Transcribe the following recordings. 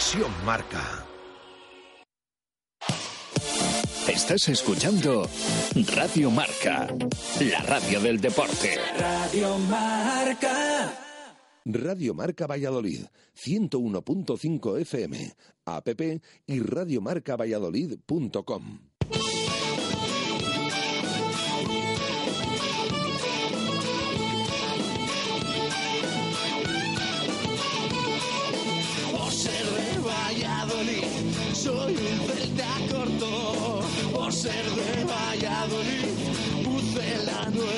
Conexión Marca. Estás escuchando Radio Marca, la radio del deporte. Radio Marca. Radio Marca Valladolid, 101.5 FM, app y radiomarcavalladolid.com.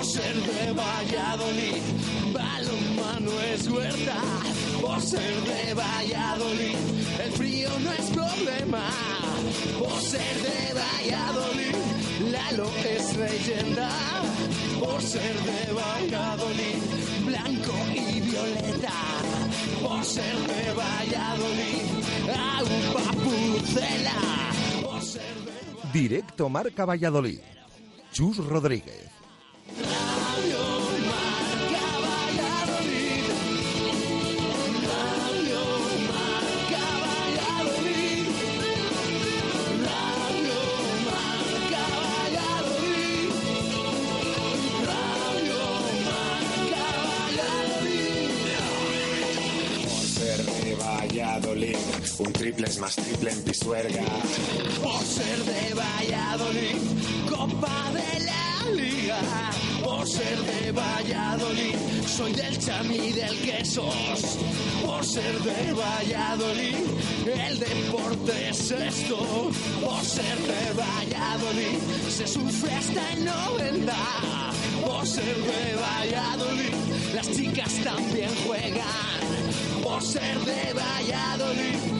Por ser de Valladolid, balonmano es huerta. Por ser de Valladolid, el frío no es problema. Por ser de Valladolid, Lalo es leyenda. Por ser de Valladolid, blanco y violeta. Por ser de Valladolid, agua pucela. Por ser de Directo Marca Valladolid. Chus Rodríguez. Radio Marca Valladolid. Radio Marca Valladolid. Radio Marca Valladolid. Radio Marca Valladolid. Por ser de Valladolid, un triple es más triple en Pisuerga. Por ser de Valladolid, Copa de Por ser de Valladolid, soy del Chami y del Quesos. Por ser de Valladolid, el deporte es esto. Por ser de Valladolid, se sufre hasta el 90. Por ser de Valladolid, las chicas también juegan. Por ser de Valladolid,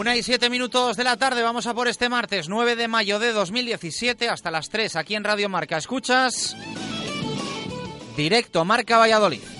Una y siete minutos de la tarde, vamos a por este martes 9 de mayo de 2017 hasta las 3 aquí en Radio Marca. ¿Escuchas? Directo Marca Valladolid.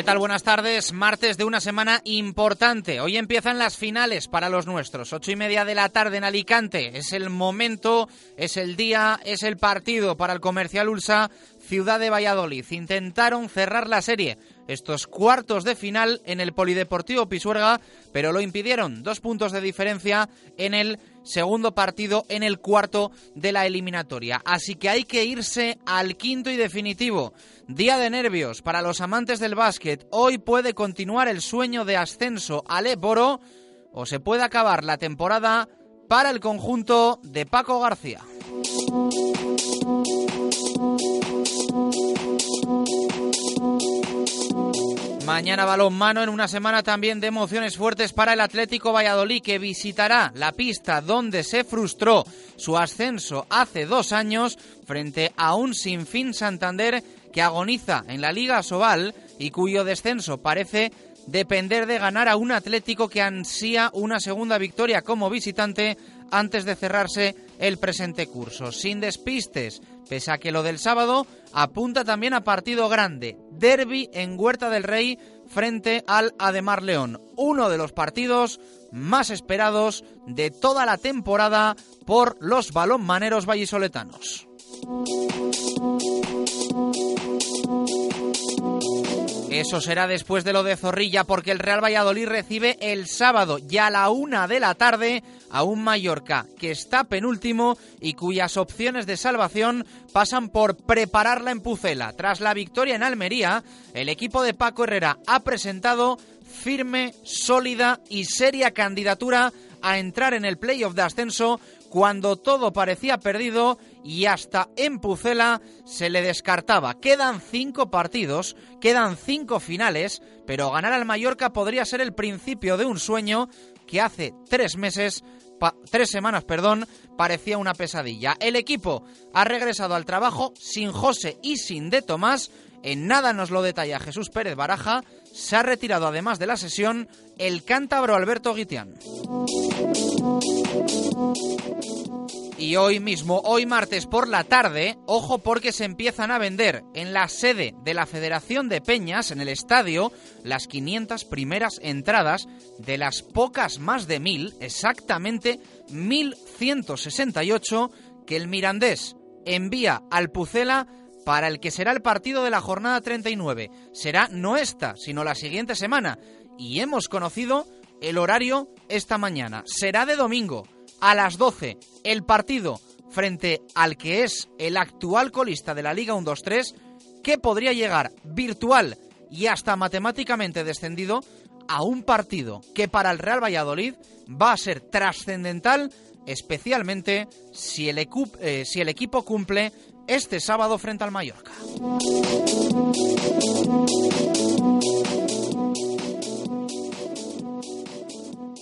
¿Qué tal? Buenas tardes. Martes de una semana importante. Hoy empiezan las finales para los nuestros. Ocho y media de la tarde en Alicante. Es el momento, es el día, es el partido para el Comercial Ulsa Ciudad de Valladolid. Intentaron cerrar la serie estos cuartos de final en el Polideportivo Pisuerga, pero lo impidieron. Dos puntos de diferencia en el segundo partido, en el cuarto de la eliminatoria. Así que hay que irse al quinto y definitivo. Día de nervios para los amantes del básquet. Hoy puede continuar el sueño de ascenso al Eboro o se puede acabar la temporada para el conjunto de Paco García. Mañana balón-mano en una semana también de emociones fuertes para el Atlético Valladolid que visitará la pista donde se frustró su ascenso hace dos años frente a un sinfín Santander que agoniza en la Liga Sobal y cuyo descenso parece depender de ganar a un Atlético que ansía una segunda victoria como visitante antes de cerrarse el presente curso. Sin despistes, pese a que lo del sábado apunta también a partido grande, derby en Huerta del Rey frente al Ademar León, uno de los partidos más esperados de toda la temporada por los balonmaneros vallisoletanos. Eso será después de lo de Zorrilla, porque el Real Valladolid recibe el sábado, ya a la una de la tarde, a un Mallorca que está penúltimo y cuyas opciones de salvación pasan por preparar la Pucela. Tras la victoria en Almería, el equipo de Paco Herrera ha presentado firme, sólida y seria candidatura a entrar en el playoff de ascenso cuando todo parecía perdido y hasta en Pucela se le descartaba. Quedan cinco partidos, quedan cinco finales, pero ganar al Mallorca podría ser el principio de un sueño que hace tres meses, tres semanas, perdón, parecía una pesadilla. El equipo ha regresado al trabajo sin José y sin De Tomás. En nada nos lo detalla Jesús Pérez Baraja. Se ha retirado además de la sesión el cántabro Alberto Guitián. Y hoy mismo, hoy martes por la tarde, ojo porque se empiezan a vender en la sede de la Federación de Peñas, en el estadio, las 500 primeras entradas de las pocas más de mil, exactamente 1168, que el Mirandés envía al Pucela para el que será el partido de la jornada 39. Será no esta, sino la siguiente semana. Y hemos conocido el horario esta mañana. Será de domingo a las 12 el partido frente al que es el actual colista de la Liga 1-2-3, que podría llegar virtual y hasta matemáticamente descendido a un partido que para el Real Valladolid va a ser trascendental, especialmente si el, eh, si el equipo cumple este sábado frente al Mallorca.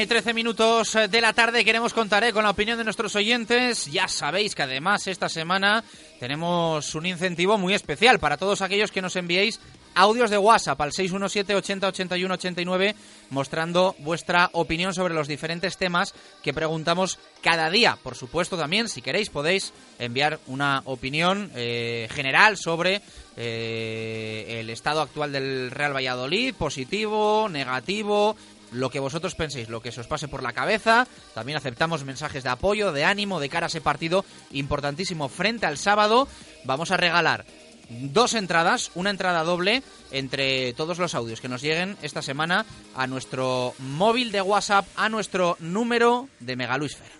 Y trece minutos de la tarde queremos contar eh, con la opinión de nuestros oyentes. Ya sabéis que además esta semana tenemos un incentivo muy especial para todos aquellos que nos enviéis audios de WhatsApp al 617 80 81 89 mostrando vuestra opinión sobre los diferentes temas que preguntamos cada día. Por supuesto también, si queréis, podéis enviar una opinión eh, general sobre eh, el estado actual del Real Valladolid, positivo, negativo, lo que vosotros penséis, lo que se os pase por la cabeza. También aceptamos mensajes de apoyo, de ánimo, de cara a ese partido importantísimo frente al sábado. Vamos a regalar dos entradas, una entrada doble entre todos los audios que nos lleguen esta semana a nuestro móvil de WhatsApp, a nuestro número de Megaluisfer.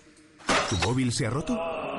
¿Tu móvil se ha roto?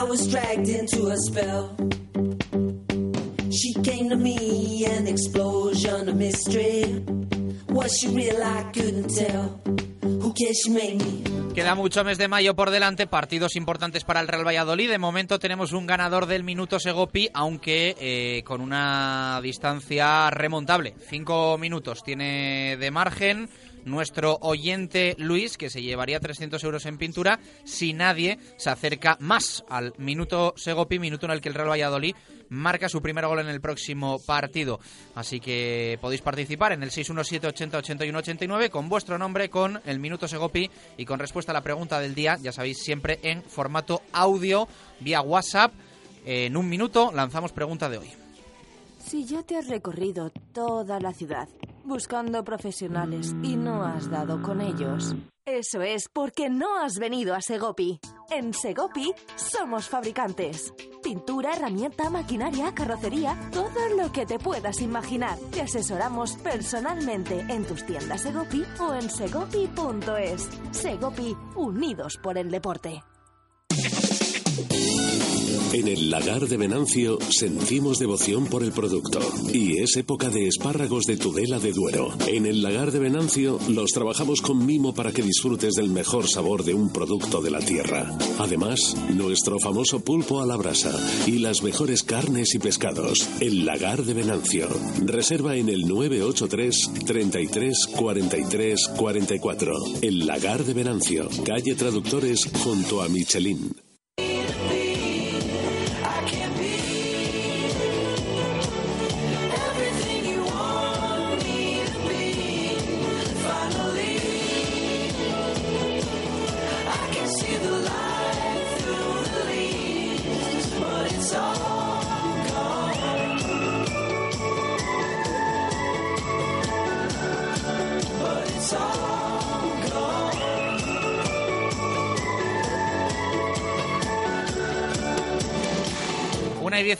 I was dragged into a spell. She came to me, an explosion of mystery. Was she real? I couldn't tell. Queda mucho mes de mayo por delante, partidos importantes para el Real Valladolid. De momento tenemos un ganador del minuto Segopi, aunque eh, con una distancia remontable. Cinco minutos tiene de margen nuestro oyente Luis, que se llevaría 300 euros en pintura si nadie se acerca más al minuto Segopi, minuto en el que el Real Valladolid marca su primer gol en el próximo partido. Así que podéis participar en el 617 80 81 89 con vuestro nombre, con el minuto Segopi y con respuesta a la pregunta del día, ya sabéis, siempre en formato audio vía WhatsApp. En un minuto lanzamos pregunta de hoy. Si ya te has recorrido toda la ciudad buscando profesionales y no has dado con ellos, eso es porque no has venido a Segopi. En Segopi somos fabricantes. Pintura, herramienta, maquinaria, carrocería, todo lo que te puedas imaginar. Te asesoramos personalmente en tus tiendas Segopi o en segopi.es. Segopi, unidos por el deporte. En el lagar de Venancio sentimos devoción por el producto y es época de espárragos de Tudela de Duero. En el lagar de Venancio los trabajamos con mimo para que disfrutes del mejor sabor de un producto de la tierra. Además, nuestro famoso pulpo a la brasa y las mejores carnes y pescados. El lagar de Venancio. Reserva en el 983 33 43 44. El lagar de Venancio. Calle Traductores junto a Michelin.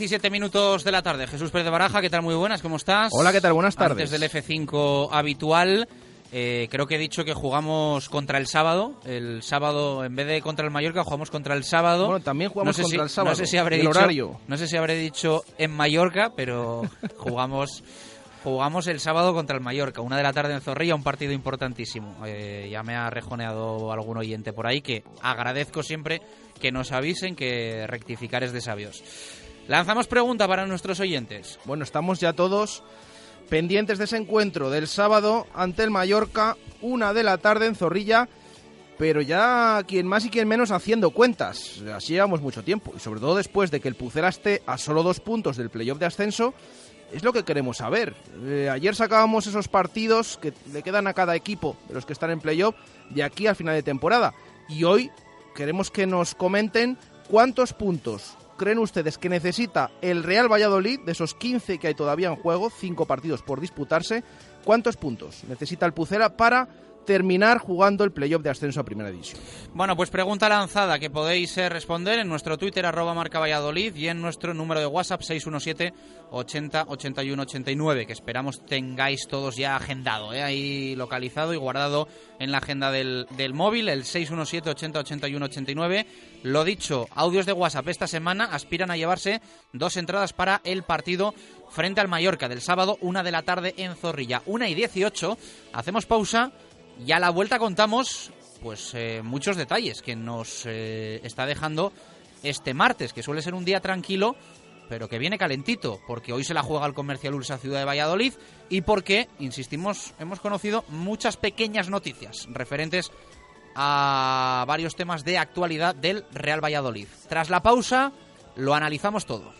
17 minutos de la tarde. Jesús Pérez de Baraja, ¿qué tal? Muy buenas, ¿cómo estás? Hola, ¿qué tal? Buenas tardes. Antes del F5 habitual, eh, creo que he dicho que jugamos contra el sábado. El sábado, en vez de contra el Mallorca, jugamos contra el sábado. Bueno, también jugamos contra el sábado. No sé si habré dicho, horario. No sé si habré dicho en Mallorca, pero jugamos. Jugamos el sábado contra el Mallorca, una de la tarde en Zorrilla, un partido importantísimo. Eh, ya me ha rejoneado algún oyente por ahí que agradezco siempre que nos avisen que rectificar es de sabios. Lanzamos pregunta para nuestros oyentes. Bueno, estamos ya todos pendientes de ese encuentro del sábado ante el Mallorca, una de la tarde en Zorrilla, pero ya quien más y quien menos haciendo cuentas. Así llevamos mucho tiempo, y sobre todo después de que el Pucera esté a solo dos puntos del playoff de ascenso, es lo que queremos saber. Eh, ayer sacábamos esos partidos que le quedan a cada equipo de los que están en playoff de aquí al final de temporada, y hoy queremos que nos comenten cuántos puntos creen ustedes que necesita el Real Valladolid, de esos 15 que hay todavía en juego, 5 partidos por disputarse, cuántos puntos necesita el Pucera para terminar jugando el playoff de ascenso a Primera División. Bueno, pues pregunta lanzada que podéis eh, responder en nuestro Twitter arroba marca Valladolid y en nuestro número de WhatsApp 617 80 81 89 que esperamos tengáis todos ya agendado, eh, ahí localizado y guardado en la agenda del, del móvil, el 617 80 81 89. Lo dicho, audios de WhatsApp esta semana aspiran a llevarse dos entradas para el partido frente al Mallorca del sábado, una de la tarde en Zorrilla, una y 18. Hacemos pausa y a la vuelta contamos pues eh, muchos detalles que nos eh, está dejando este martes, que suele ser un día tranquilo, pero que viene calentito, porque hoy se la juega el Comercial Ulsa Ciudad de Valladolid y porque, insistimos, hemos conocido muchas pequeñas noticias referentes a varios temas de actualidad del Real Valladolid. Tras la pausa, lo analizamos todo.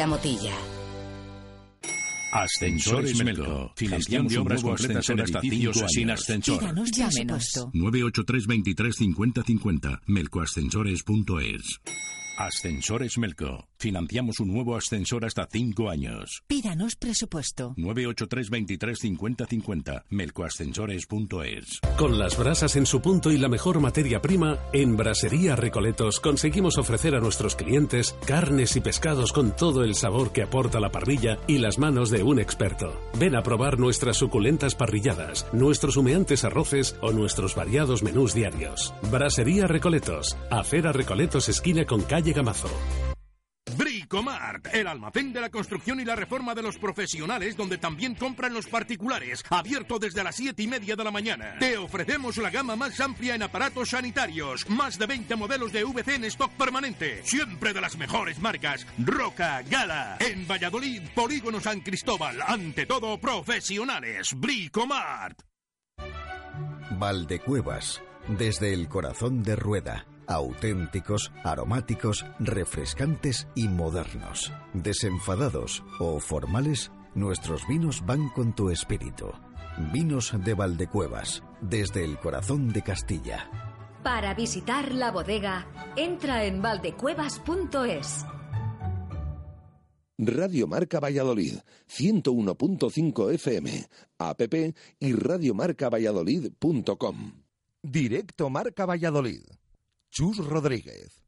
Motilla. Ascensores Melco. Financiación de obras completas en 5 sin ascensor. Pídanos ya menos. 983 23 50 50. melcoascensores.es. Ascensores Melco. Financiamos un nuevo ascensor hasta 5 años. Pídanos presupuesto. 983 23 50 50. melcoascensores.es. Con las brasas en su punto y la mejor materia prima, en Brasería Recoletos conseguimos ofrecer a nuestros clientes carnes y pescados con todo el sabor que aporta la parrilla y las manos de un experto. Ven a probar nuestras suculentas parrilladas, nuestros humeantes arroces o nuestros variados menús diarios. Brasería Recoletos, Acera Recoletos esquina con calle Gamazo. Bricomart, el almacén de la construcción y la reforma de los profesionales, donde también compran los particulares, abierto desde las 7 y media de la mañana. Te ofrecemos la gama más amplia en aparatos sanitarios, más de 20 modelos de VC en stock permanente, siempre de las mejores marcas, Roca, Gala, en Valladolid, Polígono San Cristóbal, ante todo profesionales, Bricomart. Valdecuevas, desde el corazón de Rueda. Auténticos, aromáticos, refrescantes y modernos. Desenfadados o formales, nuestros vinos van con tu espíritu. Vinos de Valdecuevas, desde el corazón de Castilla. Para visitar la bodega, entra en valdecuevas.es. Radio Marca Valladolid, 101.5 FM, app y radiomarcavalladolid.com. Directo Marca Valladolid. Chus Rodríguez.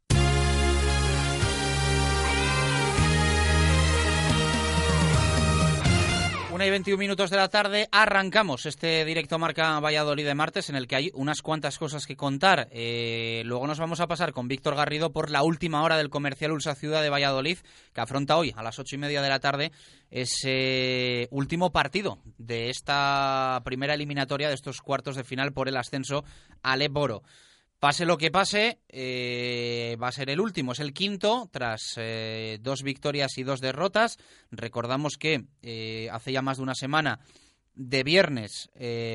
Una y 21 minutos de la tarde arrancamos este directo marca Valladolid de martes en el que hay unas cuantas cosas que contar. Eh, luego nos vamos a pasar con Víctor Garrido por la última hora del comercial Ulsa Ciudad de Valladolid que afronta hoy a las ocho y media de la tarde ese último partido de esta primera eliminatoria de estos cuartos de final por el ascenso al Eboro. Pase lo que pase, eh, va a ser el último, es el quinto, tras eh, dos victorias y dos derrotas. Recordamos que eh, hace ya más de una semana, de viernes,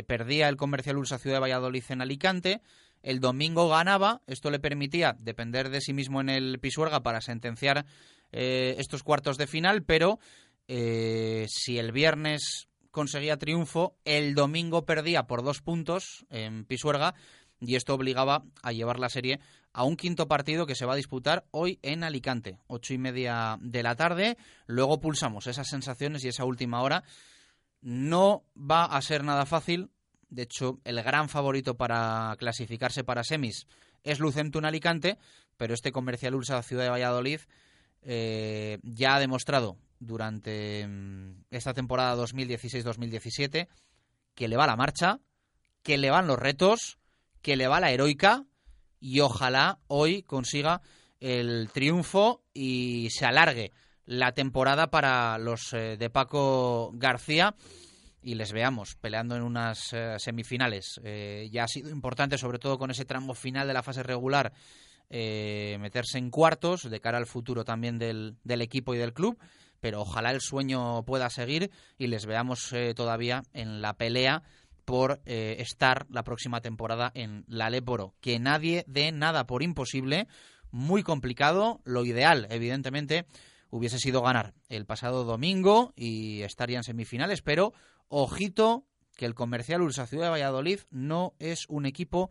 perdía el Comercial Ursa Ciudad de Valladolid en Alicante. El domingo ganaba, esto le permitía depender de sí mismo en el Pisuerga para sentenciar estos cuartos de final, pero si el viernes conseguía triunfo, el domingo perdía por dos puntos en Pisuerga y esto obligaba a llevar la serie a un quinto partido que se va a disputar hoy en Alicante, ocho y media de la tarde. Luego pulsamos esas sensaciones y esa última hora. No va a ser nada fácil. De hecho, el gran favorito para clasificarse para semis es Lucentum Alicante, pero este comercial Ulsa Ciudad de Valladolid eh, ya ha demostrado durante mm, esta temporada 2016-2017 que le va la marcha, que le van los retos que le va la heroica y ojalá hoy consiga el triunfo y se alargue la temporada para los eh, de Paco García y les veamos peleando en unas eh, semifinales. Eh, ya ha sido importante, sobre todo con ese tramo final de la fase regular, meterse en cuartos de cara al futuro también del, del, equipo y del club, pero ojalá el sueño pueda seguir y les veamos todavía en la pelea por eh, estar la próxima temporada en la Leporo. Que nadie dé nada por imposible, muy complicado. Lo ideal, evidentemente, hubiese sido ganar el pasado domingo y estarían semifinales, pero ojito que el comercial Ulsa Ciudad de Valladolid no es un equipo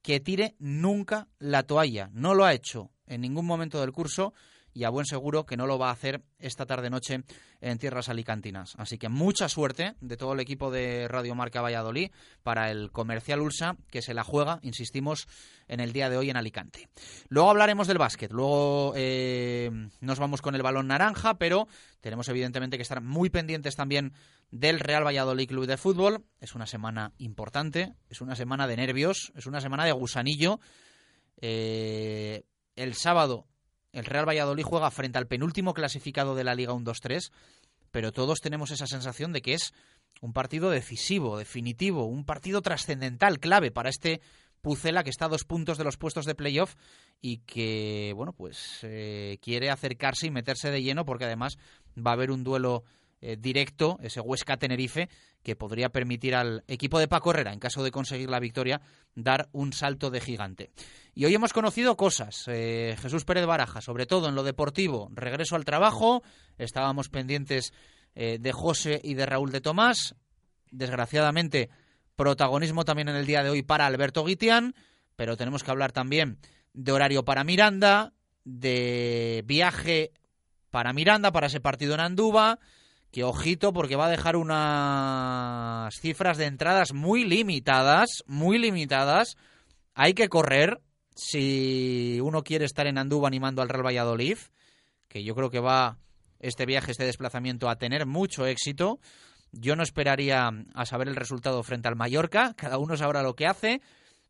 que tire nunca la toalla. No lo ha hecho en ningún momento del curso y a buen seguro que no lo va a hacer esta tarde-noche en tierras alicantinas. Así que mucha suerte de todo el equipo de Radio Marca Valladolid para el comercial Ulsa que se la juega, insistimos, en el día de hoy en Alicante. Luego hablaremos del básquet, luego eh, nos vamos con el balón naranja, pero tenemos evidentemente que estar muy pendientes también del Real Valladolid Club de Fútbol. Es una semana importante, es una semana de nervios, es una semana de gusanillo. Eh, el sábado el Real Valladolid juega frente al penúltimo clasificado de la Liga 1-2-3, pero todos tenemos esa sensación de que es un partido decisivo, definitivo, un partido trascendental, clave para este Pucela que está a dos puntos de los puestos de playoff y que, bueno, pues eh, quiere acercarse y meterse de lleno porque además va a haber un duelo eh, directo, ese Huesca-Tenerife, que podría permitir al equipo de Paco Herrera, en caso de conseguir la victoria, dar un salto de gigante. Y hoy hemos conocido cosas. Eh, Jesús Pérez Baraja, sobre todo en lo deportivo, regreso al trabajo, estábamos pendientes de José y de Raúl de Tomás. Desgraciadamente, protagonismo también en el día de hoy para Alberto Guitián, pero tenemos que hablar también de horario para Miranda, de viaje para Miranda, para ese partido en Andúba, que ojito porque va a dejar unas cifras de entradas muy limitadas, muy limitadas. Hay que correr si uno quiere estar en Andúba animando al Real Valladolid, que yo creo que va este viaje, este desplazamiento a tener mucho éxito. Yo no esperaría a saber el resultado frente al Mallorca, cada uno sabrá lo que hace,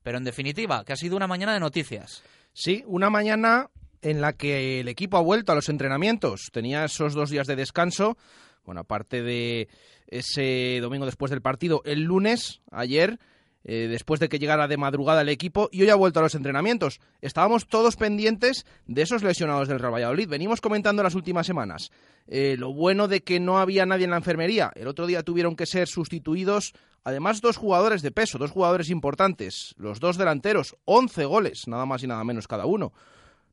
pero en definitiva, que ha sido una mañana de noticias. Sí, una mañana en la que el equipo ha vuelto a los entrenamientos. Tenía esos dos días de descanso. Bueno, aparte de ese domingo después del partido, el lunes, ayer, eh, después de que llegara de madrugada el equipo y hoy ha vuelto a los entrenamientos. Estábamos todos pendientes de esos lesionados del Real Valladolid. Venimos comentando las últimas semanas eh, lo bueno de que no había nadie en la enfermería. El otro día tuvieron que ser sustituidos, además, dos jugadores de peso, dos jugadores importantes, los dos delanteros, 11 goles, nada más y nada menos cada uno.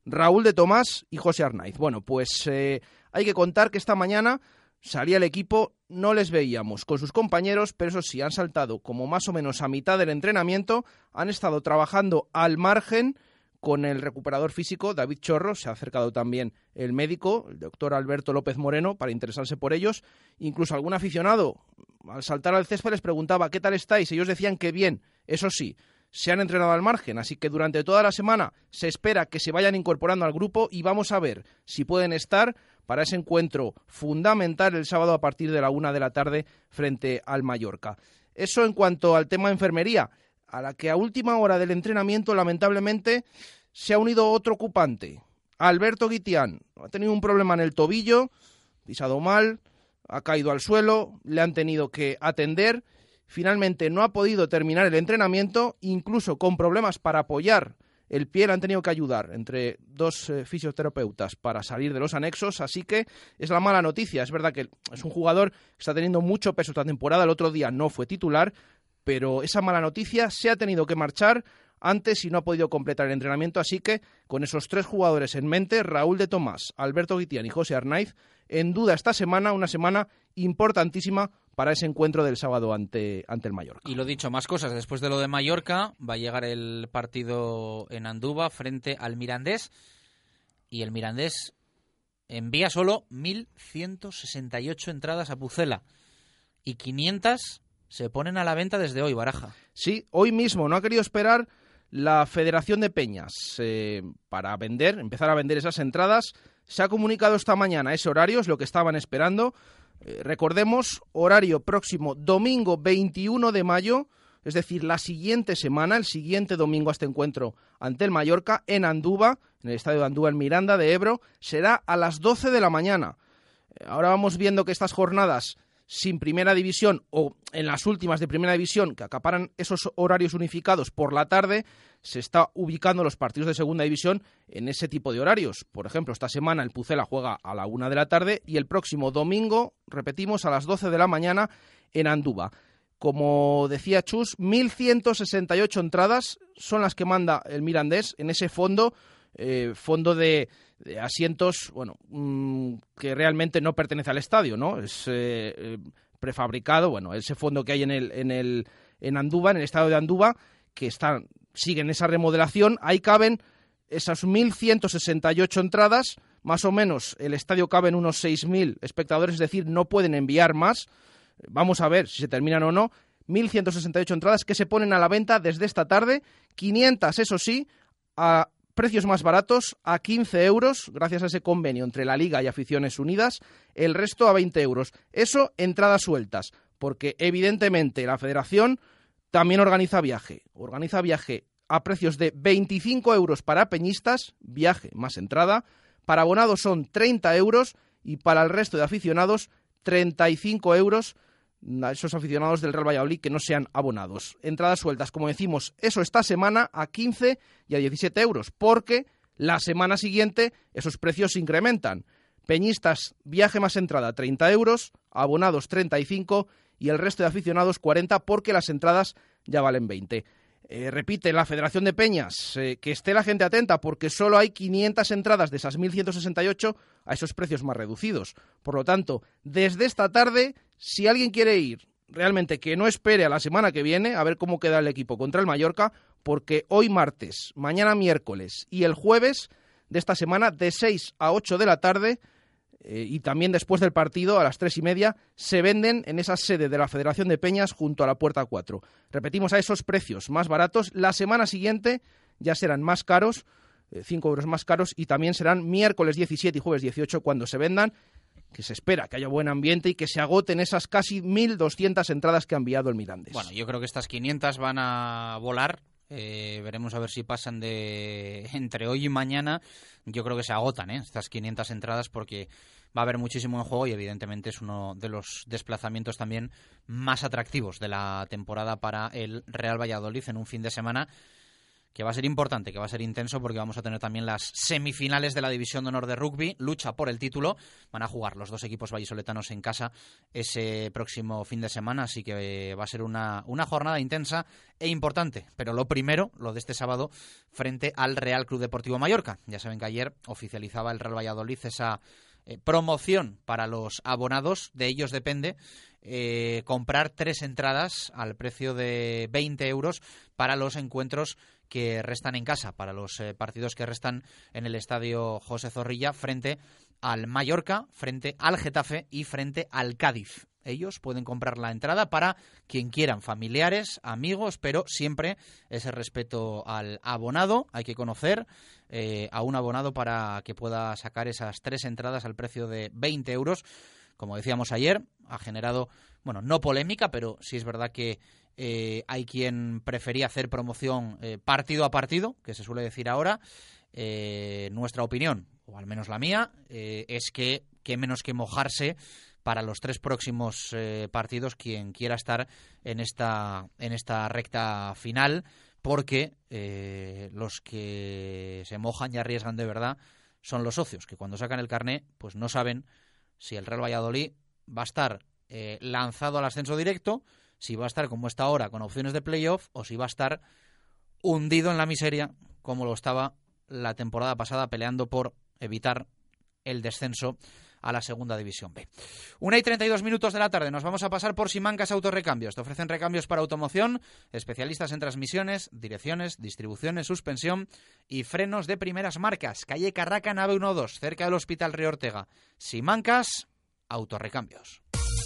Raúl de Tomás y José Arnaiz. Bueno, pues eh, hay que contar que esta mañana salía el equipo, no les veíamos con sus compañeros, pero eso sí, han saltado como más o menos a mitad del entrenamiento, han estado trabajando al margen con el recuperador físico David Chorro, se ha acercado también el médico, el doctor Alberto López Moreno, para interesarse por ellos. Incluso algún aficionado, al saltar al césped, les preguntaba ¿qué tal estáis? Ellos decían que bien, eso sí, se han entrenado al margen, así que durante toda la semana se espera que se vayan incorporando al grupo y vamos a ver si pueden estar para ese encuentro fundamental el sábado a partir de la una de la tarde frente al Mallorca. Eso en cuanto al tema enfermería, a la que a última hora del entrenamiento lamentablemente se ha unido otro ocupante, Alberto Guitián. Ha tenido un problema en el tobillo, pisado mal, ha caído al suelo, le han tenido que atender. Finalmente no ha podido terminar el entrenamiento, incluso con problemas para apoyar el pie le han tenido que ayudar entre dos eh, fisioterapeutas para salir de los anexos, así que es la mala noticia. Es verdad que es un jugador que está teniendo mucho peso esta temporada, el otro día no fue titular, pero esa mala noticia se ha tenido que marchar antes y no ha podido completar el entrenamiento, así que con esos tres jugadores en mente, Raúl de Tomás, Alberto Guitián y José Arnaiz, en duda esta semana, una semana importantísima para ese encuentro del sábado ante, ante el Mallorca. Y lo dicho, más cosas. Después de lo de Mallorca, va a llegar el partido en Andúba frente al Mirandés. Y el Mirandés envía solo 1.168 entradas a Pucela. Y 500 se ponen a la venta desde hoy, Baraja. Sí, hoy mismo. No ha querido esperar la Federación de Peñas eh, para vender, empezar a vender esas entradas. Se ha comunicado esta mañana ese horario, es lo que estaban esperando. Eh, recordemos, horario próximo domingo 21 de mayo, es decir, la siguiente semana, el siguiente domingo a este encuentro ante el Mallorca, en Andúba, en el estadio de Andúba en Miranda de Ebro, será a las 12 de la mañana. Eh, ahora vamos viendo que estas jornadas sin primera división o en las últimas de primera división que acaparan esos horarios unificados por la tarde, se está ubicando los partidos de segunda división en ese tipo de horarios. Por ejemplo, esta semana el Pucela juega a la una de la tarde y el próximo domingo, repetimos, a las 12 de la mañana en Andúba. Como decía Chus, 1.168 entradas son las que manda el Mirandés en ese fondo, eh, fondo de, asientos, bueno, mm, que realmente no pertenece al estadio, ¿no? Es eh, eh, prefabricado, bueno, ese fondo que hay en el, en el, en Andúba, en el estado de Andúba, que están, siguen esa remodelación, ahí caben esas 1.168 entradas, más o menos el estadio cabe en unos 6.000 espectadores, es decir, no pueden enviar más. Vamos a ver si se terminan o no. 1.168 entradas que se ponen a la venta desde esta tarde, 500, eso sí, a precios más baratos a 15 euros, gracias a ese convenio entre la Liga y Aficiones Unidas, el resto a 20 euros. Eso, entradas sueltas, porque evidentemente la federación también organiza viaje. Organiza viaje a precios de 25 euros para peñistas, viaje más entrada, Para abonados son 30 euros y para el resto de aficionados 35 euros a esos aficionados del Real Valladolid que no sean abonados. Entradas sueltas, como decimos, eso esta semana a 15 y a 17 euros, porque la semana siguiente esos precios se incrementan. Peñistas, viaje más entrada, 30 euros, abonados 35 y el resto de aficionados 40 porque las entradas ya valen 20. Eh, repite la Federación de Peñas, eh, que esté la gente atenta porque solo hay 500 entradas de esas 1.168 a esos precios más reducidos. Por lo tanto, desde esta tarde, si alguien quiere ir, realmente que no espere a la semana que viene a ver cómo queda el equipo contra el Mallorca, porque hoy martes, mañana miércoles y el jueves de esta semana, de 6 a 8 de la tarde, eh, y también después del partido, a las tres y media, se venden en esa sede de la Federación de Peñas junto a la Puerta 4. Repetimos a esos precios más baratos. La semana siguiente ya serán más caros, 5 eh, euros más caros, y también serán miércoles 17 y jueves 18 cuando se vendan que se espera que haya buen ambiente y que se agoten esas casi 1.200 entradas que ha enviado el Mirandes. Bueno, yo creo que estas 500 van a volar eh, veremos a ver si pasan de entre hoy y mañana. Yo creo que se agotan ¿eh? estas 500 entradas porque va a haber muchísimo en juego y evidentemente es uno de los desplazamientos también más atractivos de la temporada para el Real Valladolid en un fin de semana que va a ser importante, que va a ser intenso porque vamos a tener también las semifinales de la División de Honor de Rugby, lucha por el título. Van a jugar los dos equipos vallisoletanos en casa ese próximo fin de semana, así que va a ser una, una jornada intensa e importante. Pero lo primero, lo de este sábado, frente al Real Club Deportivo Mallorca. Ya saben que ayer oficializaba el Real Valladolid esa eh, promoción para los abonados, de ellos depende eh, comprar tres entradas al precio de 20 euros para los encuentros que restan en casa, para los eh, partidos que restan en el estadio José Zorrilla frente al Mallorca, frente al Getafe y frente al Cádiz. Ellos pueden comprar la entrada para quien quieran, familiares, amigos, pero siempre ese respeto al abonado. Hay que conocer eh, a un abonado para que pueda sacar esas tres entradas al precio de 20 euros. Como decíamos ayer, ha generado, bueno, no polémica, pero sí es verdad que eh, hay quien prefería hacer promoción eh, partido a partido, que se suele decir ahora. Eh, nuestra opinión, o al menos la mía, es que, que menos que mojarse para los tres próximos partidos quien quiera estar en esta, en esta recta final, porque los que se mojan y arriesgan de verdad son los socios, que cuando sacan el carné, pues no saben si el Real Valladolid va a estar lanzado al ascenso directo, si va a estar como está ahora con opciones de playoff o si va a estar hundido en la miseria como lo estaba la temporada pasada peleando por evitar el descenso a la segunda división B. Una y 32 minutos de la tarde nos vamos a pasar por Simancas Autorrecambios. Te ofrecen recambios para automoción, especialistas en transmisiones, direcciones, distribuciones, suspensión y frenos de primeras marcas. Calle Carraca, nave 12, cerca del Hospital Río Ortega. Simancas Autorrecambios.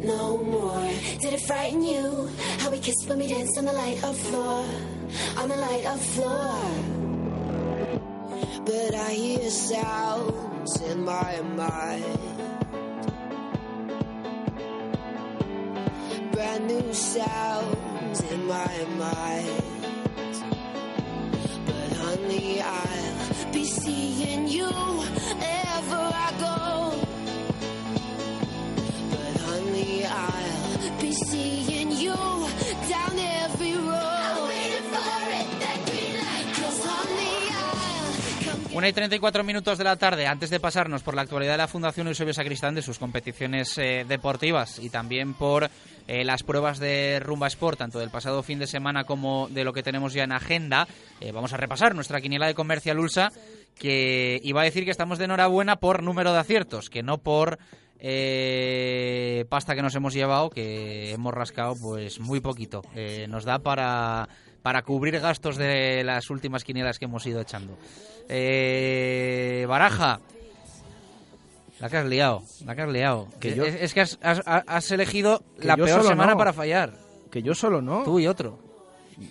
No more. Did it frighten you? How we kissed when we danced on the light of floor, on the light of floor. But I hear sounds in my mind. Brand new sounds in my mind. But honey, I'll be seeing you ever I go. 1 y 34 minutos de la tarde, antes de pasarnos por la actualidad de la Fundación Eusebio Sacristán de sus competiciones eh, deportivas y también por eh, las pruebas de Rumba Sport, tanto del pasado fin de semana como de lo que tenemos ya en agenda, eh, vamos a repasar nuestra quiniela de Comercial Ulsa, que iba a decir que estamos de enhorabuena por número de aciertos, que no por pasta que nos hemos llevado, que hemos rascado pues muy poquito. nos da para para cubrir gastos de las últimas quinielas que hemos ido echando. Eh, Baraja, la que has liado, la que has liado. Que yo- es, es que has, has- has elegido Que la peor semana no. para fallar. Que yo solo no. Tú y otro.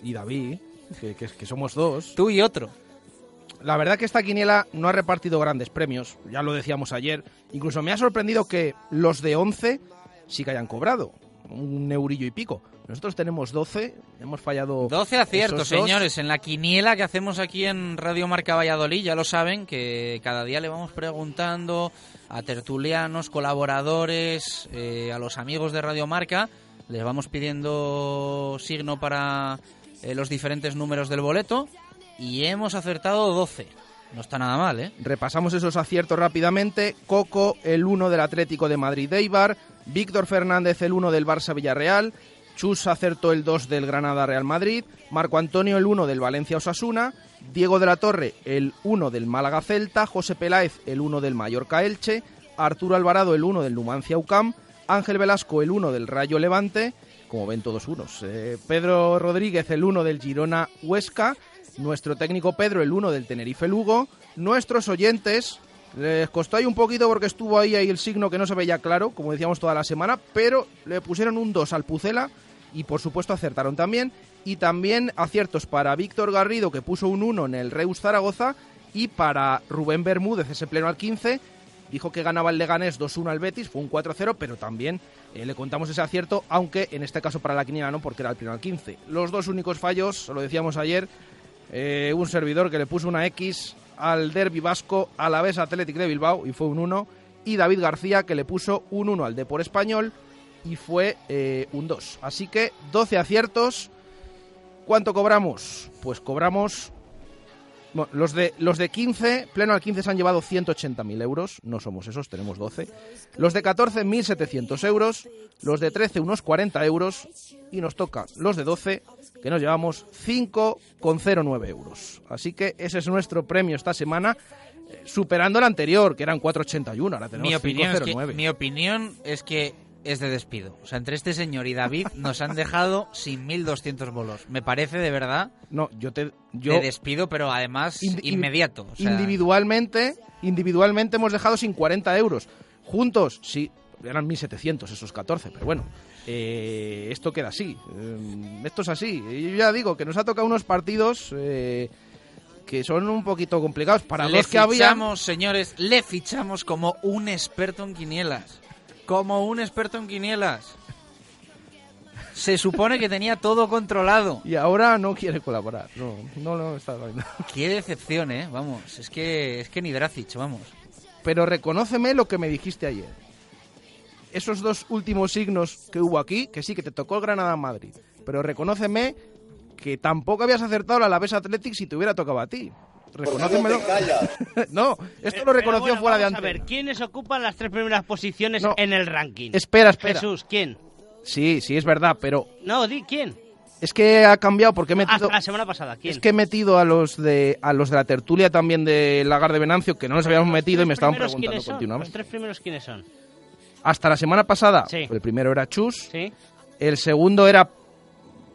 Y David, que, que- que somos dos. Tú y otro. La verdad que esta quiniela no ha repartido grandes premios, ya lo decíamos ayer. Incluso me ha sorprendido que los de 11 sí que hayan cobrado, un eurillo y pico. Nosotros tenemos 12, hemos fallado 12 aciertos, señores, en la quiniela que hacemos aquí en Radio Marca Valladolid. Ya lo saben, que cada día le vamos preguntando a tertulianos, colaboradores, eh, a los amigos de Radio Marca. Les vamos pidiendo signo para eh, los diferentes números del boleto. Y hemos acertado 12. No está nada mal, ¿eh? Repasamos esos aciertos rápidamente. Coco, el 1 del Atlético de Madrid Eibar. Víctor Fernández, el 1 del Barça Villarreal. Chus acertó el 2 del Granada Real Madrid. Marco Antonio, el 1 del Valencia Osasuna. Diego de la Torre, el 1 del Málaga Celta. José Peláez, el 1 del Mallorca Elche. Arturo Alvarado, el 1 del Numancia UCAM. Ángel Velasco, el 1 del Rayo Levante. Como ven todos unos. Eh, Pedro Rodríguez, el 1 del Girona Huesca. Nuestro técnico Pedro, el 1 del Tenerife Lugo. Nuestros oyentes, les costó ahí un poquito porque estuvo ahí, ahí el signo que no se veía claro, como decíamos toda la semana, pero le pusieron un 2 al Pucela y por supuesto acertaron también. Y también aciertos para Víctor Garrido, que puso un 1 en el Reus Zaragoza, y para Rubén Bermúdez, ese pleno al 15, dijo que ganaba el Leganés 2-1 al Betis, fue un 4-0, pero también eh, le contamos ese acierto, aunque en este caso para la quiniela no, porque era el pleno al 15. Los dos únicos fallos, lo decíamos ayer, eh, un servidor que le puso una X al Derby Vasco a la vez Athletic de Bilbao y fue un 1 y David García que le puso un 1 al Depor Español y fue eh, un 2. Así que 12 aciertos. ¿Cuánto cobramos? Pues cobramos... bueno, los, de, los de 15, pleno al 15 se han llevado 180.000 euros, no somos esos, tenemos 12. Los de 14, 1.700 euros. Los de 13, unos 40 euros. Y nos toca los de 12, que nos llevamos 5,09 euros. Así que ese es nuestro premio esta semana, eh, superando el anterior, que eran 4,81. Ahora tenemos Mi opinión, es que, 5,09. mi opinión es que es de despido. O sea, entre este señor y David nos han dejado sin 1.200 bolos. Me parece de verdad No, yo te... Yo, de despido, pero además inmediato. O sea, individualmente, individualmente hemos dejado sin 40 euros. Juntos, sí, eran 1.700 esos 14, pero bueno, eh, esto queda así. eh, esto es así. Yo ya digo que nos ha tocado unos partidos eh, que son un poquito complicados. Para le los que fichamos, señores, le fichamos como un experto en quinielas. Como un experto en quinielas. Se supone que tenía todo controlado. Y ahora no quiere colaborar. No, no, no está haciendo. Qué decepción, ¿eh? Vamos, es que, es que ni Dracic, vamos. Pero reconóceme lo que me dijiste ayer. Esos dos últimos signos que hubo aquí, que sí, que te tocó el Granada Madrid. Pero reconóceme que tampoco habías acertado la Alavés Athletic si te hubiera tocado a ti. Reconócemelo. no, esto lo reconoció bueno, fuera de antes. A ver, ¿quiénes ocupan las tres primeras posiciones No. en el ranking? Espera, espera. Jesús, ¿quién? Sí, sí, es verdad, pero No, di quién. es que ha cambiado porque he metido... Hasta la semana pasada, ¿quién? Es que he metido a los de a los de la tertulia también de Lagar de Venancio, que no nos habíamos metido y me estaban ¿Primeros preguntando continuamente. ¿Los tres primeros quiénes son? Hasta la semana pasada, Sí. el primero era Chus, Sí. el segundo era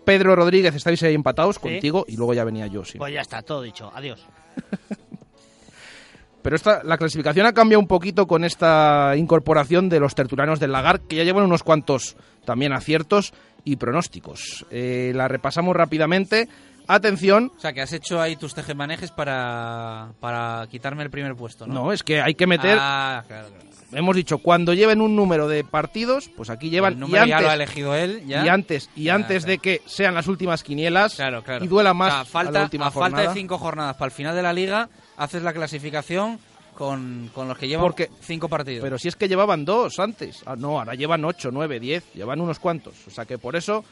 Pedro Rodríguez, estáis ahí empatados contigo, y luego ya venía yo, sí. Pues ya está, todo dicho. Adiós. Pero esta, la clasificación ha cambiado un poquito con esta incorporación de los tertulianos del Lagar, que ya llevan unos cuantos también aciertos y pronósticos. Eh, la repasamos rápidamente. Atención, O sea, que has hecho ahí tus tejemanejes para, para quitarme el primer puesto, ¿no? no, es que hay que meter... Ah, claro, claro. Hemos dicho, cuando lleven un número de partidos, pues aquí llevan... El y número ya lo ha elegido él, ya. Y antes, y antes de que sean las últimas quinielas claro. y duela más O sea, falta, a la última a falta jornada. de cinco jornadas para el final de la liga, haces la clasificación con, con los que llevan Porque- cinco partidos. Pero si es que llevaban dos antes. Ah, no, ahora llevan ocho, nueve, diez. Llevan unos cuantos. O sea que por eso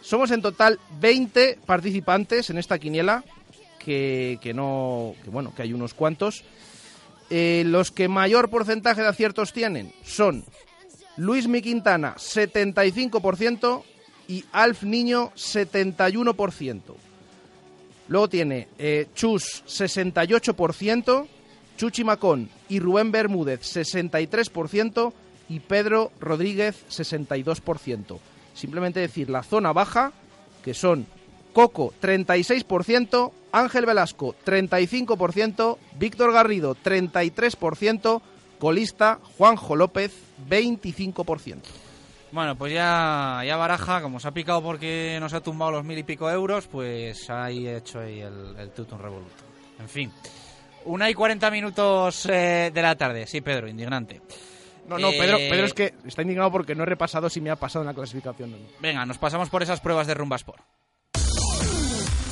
somos en total 20 participantes en esta quiniela que, que no, que bueno, que hay unos cuantos. Eh, los que mayor porcentaje de aciertos tienen son Luis Mi Quintana, 75%, y Alf Niño, 71%. Luego tiene eh, Chus, 68%, Chuchi Macón y Rubén Bermúdez, 63%, y Pedro Rodríguez, 62%. Simplemente decir la zona baja, que son Coco, 36%, Ángel Velasco, 35%, Víctor Garrido, 33%, colista Juanjo López, 25%. Bueno, pues ya, ya Baraja, como se ha picado porque nos ha tumbado los mil y pico euros, pues ahí he hecho ahí el, el tutum revoluto. En fin, una y cuarenta minutos eh, de la tarde. Sí, Pedro, indignante. No, no, Eh, Pedro, Pedro es que está indignado porque no he repasado si me ha pasado en la clasificación. o no. Venga, nos pasamos por esas pruebas de Rumbasport.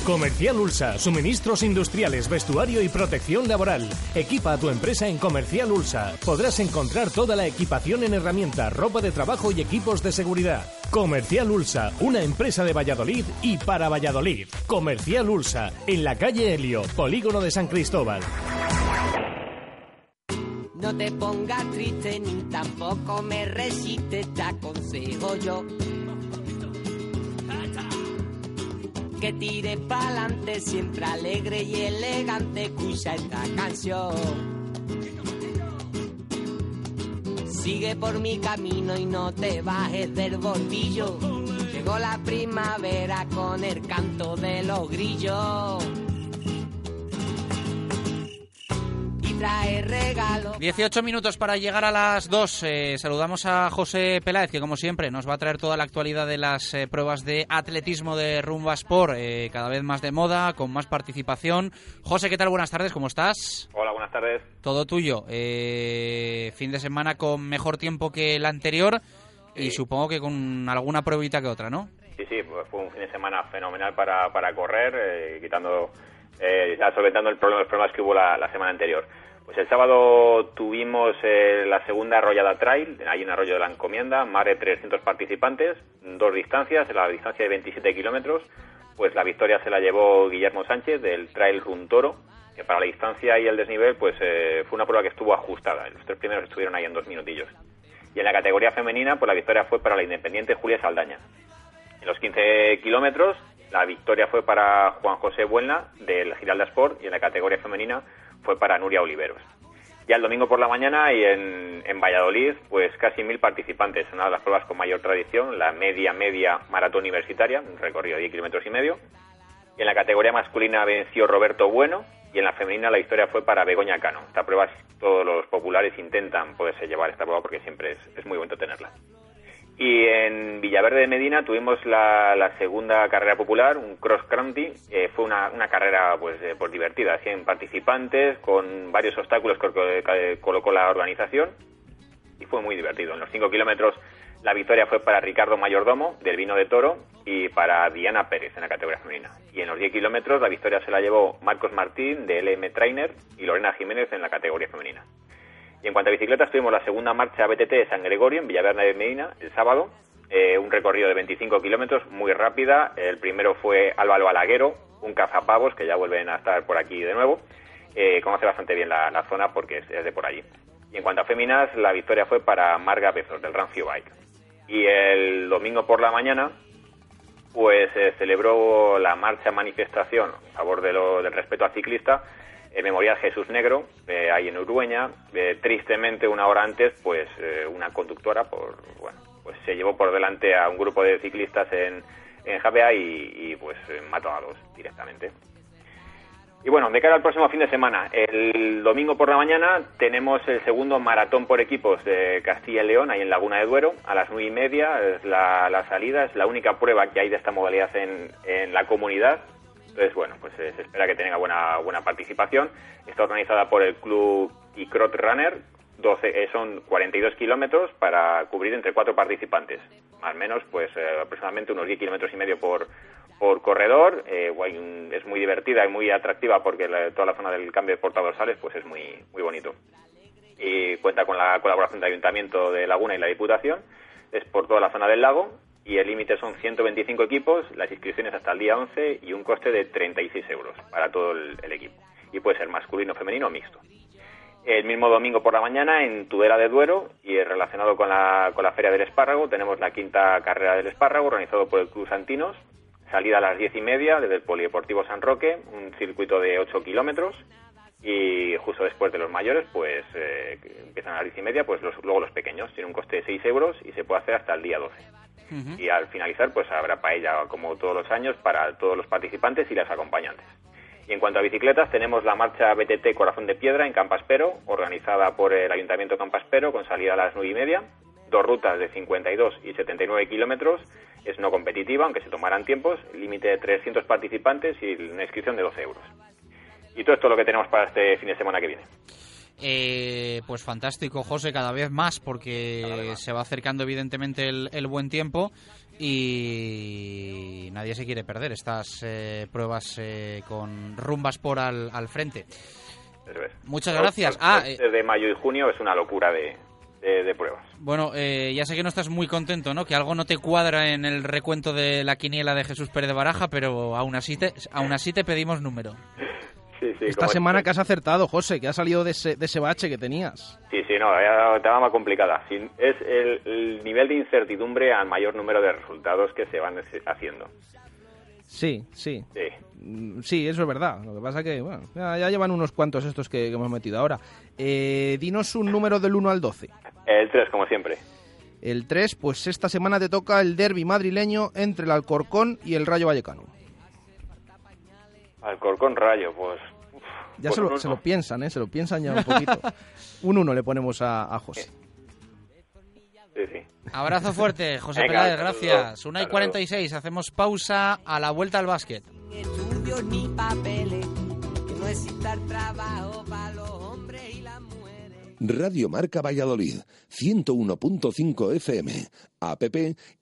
Comercial Ulsa, suministros industriales, vestuario y protección laboral. Equipa a tu empresa en Comercial Ulsa. Podrás encontrar toda la equipación en herramientas, ropa de trabajo y equipos de seguridad. Comercial Ulsa, una empresa de Valladolid y para Valladolid. Comercial Ulsa, en la calle Helio, Polígono de San Cristóbal. No te pongas triste ni tampoco me resistes, te aconsejo yo. Que tires pa'lante, siempre alegre y elegante, escucha esta canción. Sigue por mi camino y no te bajes del bordillo. Llegó la primavera con el canto de los grillos. Trae regalos. 18 minutos para llegar a las 2. Eh, saludamos a José Peláez, que como siempre nos va a traer toda la actualidad de las eh, pruebas de atletismo de Rumba Sport, eh, cada vez más de moda, con más participación. José, ¿qué tal? Buenas tardes, ¿cómo estás? Hola, buenas tardes. Todo tuyo. Eh, fin de semana con mejor tiempo que el anterior y supongo que con alguna pruebita que otra, ¿no? Sí, sí, pues fue un fin de semana fenomenal para, para correr, eh, quitando, eh, solventando el problema, los problemas que hubo la, la semana anterior. Pues el sábado tuvimos eh, la segunda arrollada trail, ahí en Arroyo de la Encomienda, más de 300 participantes, dos distancias, la distancia de 27 kilómetros, pues la victoria se la llevó Guillermo Sánchez del Trail Run Toro, que para la distancia y el desnivel pues eh, fue una prueba que estuvo ajustada, los tres primeros estuvieron ahí en dos minutillos. Y en la categoría femenina, pues la victoria fue para la independiente Julia Saldaña. En los 15 kilómetros, la victoria fue para Juan José Buelna del Giralda Sport y en la categoría femenina fue para Nuria Oliveros. Ya el domingo por la mañana y en, en Valladolid, pues casi mil participantes, una de las pruebas con mayor tradición, la media media maratón universitaria, un recorrido de 10 kilómetros y medio. Y en la categoría masculina venció Roberto Bueno y en la femenina la historia fue para Begoña Cano. Esta prueba todos los populares intentan poderse llevar esta prueba porque siempre es, es muy bonito tenerla. Y en Villaverde de Medina tuvimos la, la segunda carrera popular, un cross country. Eh, fue una, una carrera pues, eh, pues divertida, 100 participantes, con varios obstáculos que, que- colocó la organización. Y fue muy divertido. En los 5 kilómetros la victoria fue para Ricardo Mayordomo, del Vino de Toro, y para Diana Pérez en la categoría femenina. Y en los 10 kilómetros la victoria se la llevó Marcos Martín, de LM Trainer, y Lorena Jiménez en la categoría femenina. En cuanto a bicicletas, tuvimos la segunda marcha BTT de San Gregorio en Villaverde de Medina el sábado. eh, un recorrido de 25 kilómetros, muy rápida. El primero fue Álvaro Balaguero, un cazapavos, que ya vuelven a estar por aquí de nuevo. Eh, conoce bastante bien la, zona porque es, de por allí. Y en cuanto a féminas, la victoria fue para Marga Bezos, del Rancio Bike. Y el domingo por la mañana, pues se celebró la marcha manifestación a favor lo- del respeto al ciclista en Memorial Jesús Negro, eh, ahí en Urueña. Eh, tristemente, una hora antes, pues eh, una conductora por, bueno, pues se llevó por delante a un grupo de ciclistas en, en Javea y, pues eh, mató a dos directamente. Y bueno, de cara al próximo fin de semana, el domingo por la mañana tenemos el segundo maratón por equipos de Castilla y León, ahí en Laguna de Duero, a las nueve y media, es la, la salida, es la única prueba que hay de esta modalidad en, en la comunidad. Entonces, bueno, pues se espera que tenga buena, buena participación. Está organizada por el club Icrot Runner, 12, eh, son 42 kilómetros para cubrir entre cuatro participantes. O menos, pues eh, aproximadamente unos 10 kilómetros y medio por, por corredor. Eh, es muy divertida y muy atractiva porque toda la zona del cambio de portadorsales pues es muy, muy bonito. Y cuenta con la colaboración del Ayuntamiento de Laguna y la Diputación. Es por toda la zona del lago y el límite son 125 equipos, las inscripciones hasta el día 11 y un coste de 36 euros para todo el, equipo. Y puede ser masculino, femenino o mixto. El mismo domingo por la mañana en Tudela de Duero y relacionado con la, con la Feria del Espárrago tenemos la quinta carrera del Espárrago organizado por el Club Santinos. Salida a las diez y media desde el Polideportivo San Roque, un circuito de 8 kilómetros y justo después de los mayores pues eh, empiezan a las diez y media pues los, luego los pequeños tiene un coste de 6 euros y se puede hacer hasta el día 12 y al finalizar pues habrá paella como todos los años para todos los participantes y las acompañantes y en cuanto a bicicletas, tenemos la marcha BTT Corazón de Piedra en Campaspero, organizada por el Ayuntamiento Campaspero, con salida a las nueve y media. Dos rutas de 52 y 79 kilómetros. Es no competitiva, aunque se tomarán tiempos. Límite de 300 participantes y una inscripción de 12 euros. Y todo esto es lo que tenemos para este fin de semana que viene. Eh, pues fantástico, José, cada vez más, porque se va acercando evidentemente el, el buen tiempo y nadie se quiere perder estas eh, pruebas eh, con rumbas por al, al frente. Muchas gracias. los Ah, de mayo y junio es una locura de, de- de pruebas. Bueno, eh, ya sé que no estás muy contento, ¿no? Que algo no te cuadra en el recuento de la quiniela de Jesús Pérez de Baraja, pero aún así te, aún así te pedimos número. Sí, sí, Esta semana que has acertado, José, que has salido de ese, de ese bache que tenías. Sí, sí, no, estaba más complicada. Es el, el nivel de incertidumbre al mayor número de resultados que se van haciendo. Sí, sí. Sí. Mm, Sí, eso es verdad. Lo que pasa que, bueno, ya, ya llevan unos cuantos estos que, que hemos metido ahora. Eh, dinos un número del 1 al 12. El 3, como siempre. El 3, pues esta semana te toca el derby madrileño entre el Alcorcón y el Rayo Vallecano. Alcorcón Rayo, pues... Ya se, lo, un se uno. lo piensan, ¿eh? Se lo piensan ya un poquito. un 1 le ponemos a, a José. Sí, sí. Abrazo fuerte, José Venga, Peláez, gracias. Una y Hasta 46, hacemos pausa a la vuelta al básquet. estudios ni papeles, que no exista trabajo para los hombres y las mujeres. Radio Marca Valladolid, 101.5 FM, app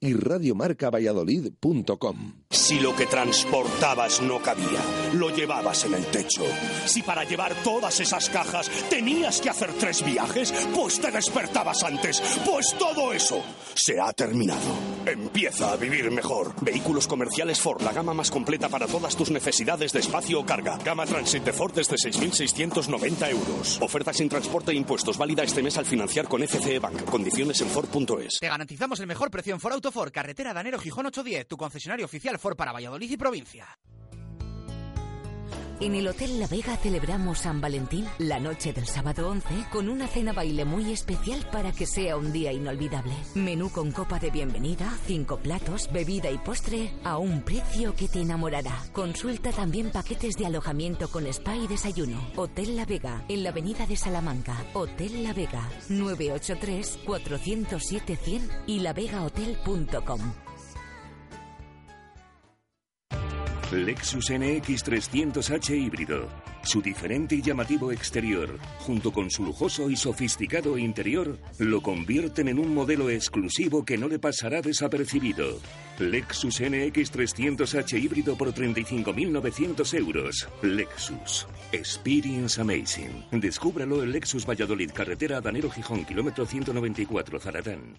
y radiomarcavalladolid.com. Si lo que transportabas no cabía, lo llevabas en el techo. Si para llevar todas esas cajas tenías que hacer tres viajes, pues te despertabas antes. Pues todo eso se ha terminado. Empieza a vivir mejor. Vehículos comerciales Ford, la gama más completa para todas tus necesidades de espacio o carga. Gama Transit de Ford desde 6.690 euros. Oferta sin transporte e impuestos válida este mes al financiar con FCE Bank. Condiciones en Ford.es. Te garantizamos el mejor precio en Ford Autofor, carretera Danero Gijón 810, tu concesionario oficial Para Valladolid y provincia. En el Hotel La Vega celebramos San Valentín la noche del sábado 11 con una cena baile muy especial para que sea un día inolvidable. Menú con copa de bienvenida, cinco platos, bebida y postre a un precio que te enamorará. Consulta también paquetes de alojamiento con spa y desayuno. Hotel La Vega, en la avenida de Salamanca. Hotel La Vega, 983 407 100 y lavegahotel.com. Lexus NX 300h híbrido. Su diferente y llamativo exterior, junto con su lujoso y sofisticado interior, lo convierten en un modelo exclusivo que no le pasará desapercibido. Lexus NX 300h híbrido por 35.900 euros. Lexus. Experience Amazing. Descúbralo en Lexus Valladolid, carretera Danero Gijón, kilómetro 194, Zaratán.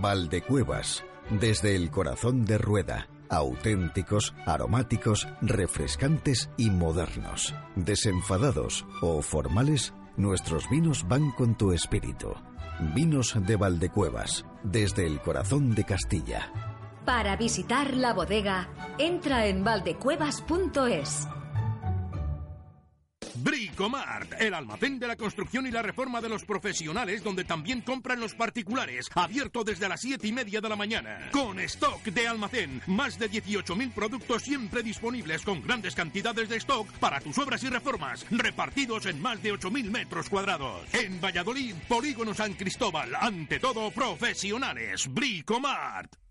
Valdecuevas, desde el corazón de Rueda. Auténticos, aromáticos, refrescantes y modernos. Desenfadados o formales, nuestros vinos van con tu espíritu. Vinos de Valdecuevas, desde el corazón de Castilla. Para visitar la bodega, entra en valdecuevas.es. Bricomart, el almacén de la construcción y la reforma de los profesionales, donde también compran los particulares, abierto desde las 7 y media de la mañana. Con stock de almacén, más de 18.000 productos siempre disponibles con grandes cantidades de stock para tus obras y reformas, repartidos en más de 8.000 metros cuadrados. En Valladolid, Polígono San Cristóbal, ante todo profesionales. Bricomart.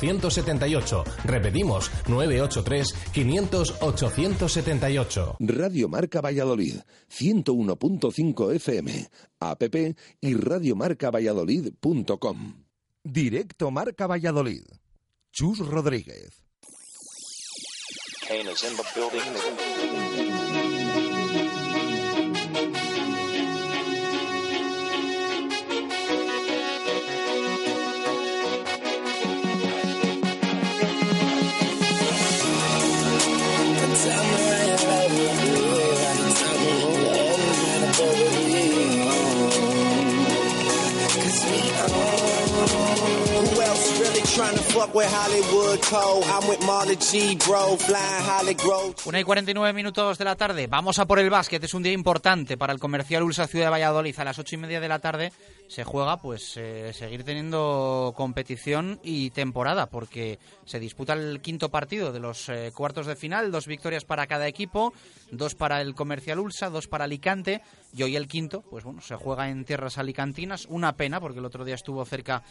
878. Repetimos, 983 500 878. Radio Marca Valladolid, 101.5 FM, app y radiomarcavalladolid.com. Directo Marca Valladolid. Chus Rodríguez. Kane is in the building. Una y 49 minutos de la tarde. Vamos a por el básquet. Es un día importante para el comercial Ulsa Ciudad de Valladolid. A las ocho y media de la tarde se juega, pues, eh, seguir teniendo competición y temporada, porque se disputa el quinto partido de los eh, cuartos de final. Dos victorias para cada equipo, dos para el comercial Ulsa, dos para Alicante. Y hoy el quinto, pues bueno, se juega en tierras alicantinas. Una pena, porque el otro día estuvo cerca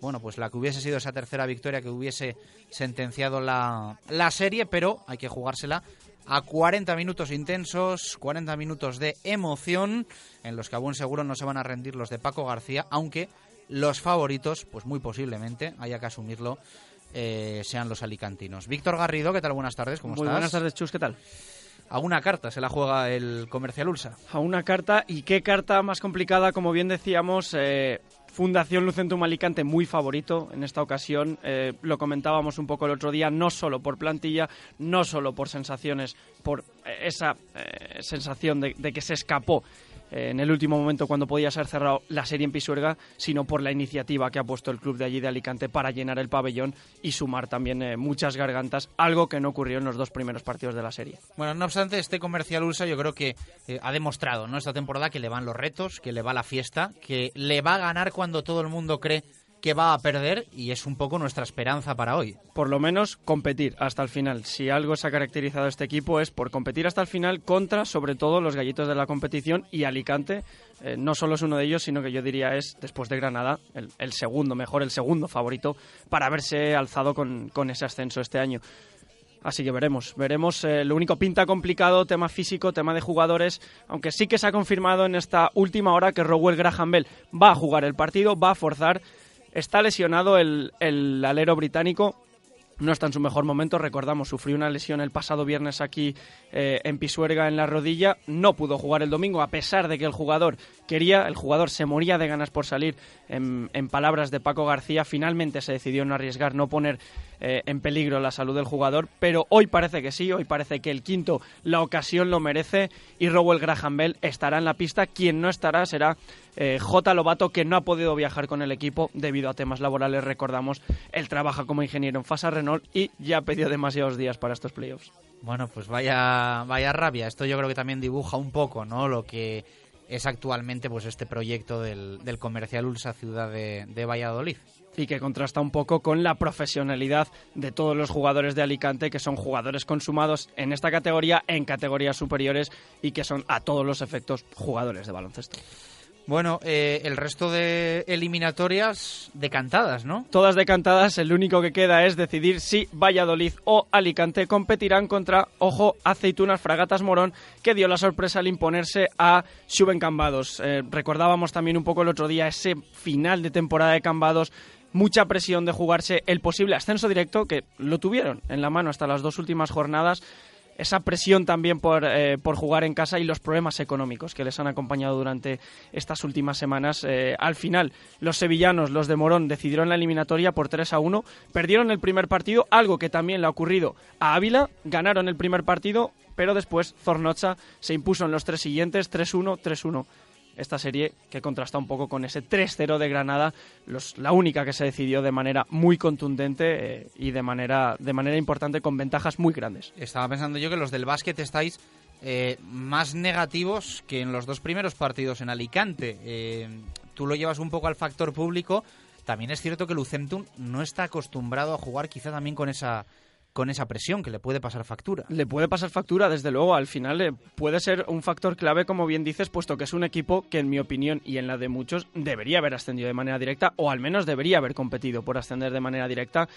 bueno, pues la que hubiese sido esa tercera victoria que hubiese sentenciado la, la serie, pero hay que jugársela a 40 minutos intensos, 40 minutos de emoción, en los que a buen seguro no se van a rendir los de Paco García, aunque los favoritos, pues muy posiblemente, haya que asumirlo, eh, sean los alicantinos. Víctor Garrido, ¿qué tal? Buenas tardes, ¿cómo Muy estás? buenas tardes, Chus, ¿qué tal? A una carta se la juega el Comercial Ulsa. A una carta, y qué carta más complicada, como bien decíamos, eh, Fundación Lucentum Alicante muy favorito en esta ocasión. Eh, lo comentábamos un poco el otro día, no solo por plantilla, no solo por sensaciones, por eh, esa eh, sensación de, que se escapó en el último momento cuando podía ser cerrado la serie en Pisuerga, sino por la iniciativa que ha puesto el club de allí de Alicante para llenar el pabellón y sumar también eh, muchas gargantas, algo que no ocurrió en los dos primeros partidos de la serie. Bueno, no obstante, este comercial Ulsa yo creo que eh, ha demostrado ¿no? esta temporada que le van los retos, que le va la fiesta, que le va a ganar cuando todo el mundo cree que va a perder y es un poco nuestra esperanza para hoy. Por lo menos competir hasta el final. Si algo se ha caracterizado este equipo es por competir hasta el final contra, sobre todo, los gallitos de la competición y Alicante. eh, no solo es uno de ellos, sino que yo diría es, después de Granada, el, segundo, mejor, el segundo favorito para haberse alzado con, con ese ascenso este año. Así que veremos, veremos. eh, lo único pinta complicado, tema físico, tema de jugadores, aunque sí que se ha confirmado en esta última hora que Rowell Graham Bell va a jugar el partido, va a forzar. Está lesionado el, el alero británico, no está en su mejor momento. Recordamos, sufrió una lesión el pasado viernes aquí eh, en Pisuerga en la rodilla. No pudo jugar el domingo, a pesar de que el jugador quería, el jugador se moría de ganas por salir. En, palabras de Paco García, finalmente se decidió no arriesgar, no poner eh, en peligro la salud del jugador. Pero hoy parece que sí, hoy parece que el quinto, la ocasión lo merece. Y Rowell Graham Bell estará en la pista. Quien no estará será eh, J. Lobato, que no ha podido viajar con el equipo debido a temas laborales. Recordamos, él trabaja como ingeniero en Fasa Renault y ya ha pedido demasiados días para estos playoffs. Bueno, pues vaya, vaya rabia. Esto yo creo que también dibuja un poco, ¿no? Lo que es actualmente pues este proyecto del, del comercial Ulsa Ciudad de, de Valladolid. y que contrasta un poco con la profesionalidad de todos los jugadores de Alicante, que son jugadores consumados en esta categoría, en categorías superiores y que son a todos los efectos jugadores de baloncesto. Bueno, eh, el resto de eliminatorias decantadas, ¿no? Todas decantadas, el único que queda es decidir si Valladolid o Alicante competirán contra, ojo, Aceitunas Fragatas Morón, que dio la sorpresa al imponerse a Suben Cambados. Eh, recordábamos también un poco el otro día ese final de temporada de Cambados mucha presión de jugarse el posible ascenso directo, que lo tuvieron en la mano hasta las dos últimas jornadas, esa presión también por, eh, por jugar en casa y los problemas económicos que les han acompañado durante estas últimas semanas. Eh, al final, los sevillanos, los de Morón, decidieron la eliminatoria por 3 a 1, perdieron el primer partido, algo que también le ha ocurrido a Ávila, ganaron el primer partido, pero después Zornocha se impuso en los tres siguientes 3-1, 3-1 esta serie que contrasta un poco con ese 3-0 de Granada, la única que se decidió de manera muy contundente eh, y de manera, de manera importante con ventajas muy grandes. Estaba pensando yo que los del básquet estáis eh, más negativos que en los dos primeros partidos en Alicante. Eh, tú lo llevas un poco al factor público. También es cierto que Lucentum no está acostumbrado a jugar quizá también con esa con esa presión que le puede pasar factura. Le puede pasar factura, desde luego, al final eh, puede ser un factor clave, como bien dices, puesto que es un equipo que, en mi opinión y en la de muchos, debería haber ascendido de manera directa, o al menos debería haber competido por ascender de manera directa.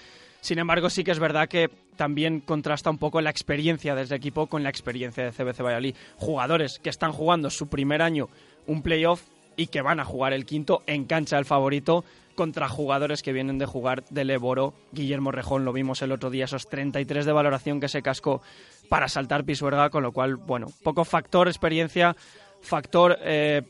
Sin embargo, sí que es verdad que también contrasta un poco la experiencia de ese equipo con la experiencia de CBC Valladolid. Jugadores que están jugando su primer año un playoff y que van a jugar el quinto en cancha del favorito contra jugadores que vienen de jugar del Eboro. Guillermo Rejón, lo vimos el otro día, esos 33 de valoración que se cascó para saltar Pisuerga, con lo cual, bueno, poco factor experiencia, factor eh,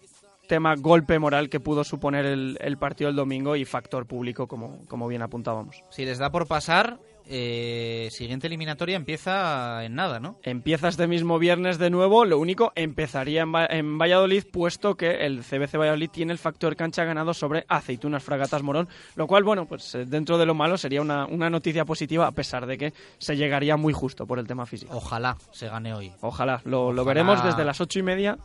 tema golpe moral que pudo suponer el, el, partido el domingo y factor público, como, como bien apuntábamos. Si les da por pasar, eh, siguiente eliminatoria empieza en nada, ¿no? Empieza este mismo viernes de nuevo. Lo único, empezaría en, en, Valladolid, puesto que el CBC Valladolid tiene el factor cancha ganado sobre Aceitunas Fragatas Morón, lo cual, bueno, pues eh, dentro de lo malo sería una, una noticia positiva, a pesar de que se llegaría muy justo por el tema físico. Ojalá se gane hoy. Ojalá, lo, Ojalá. lo veremos desde las ocho y media.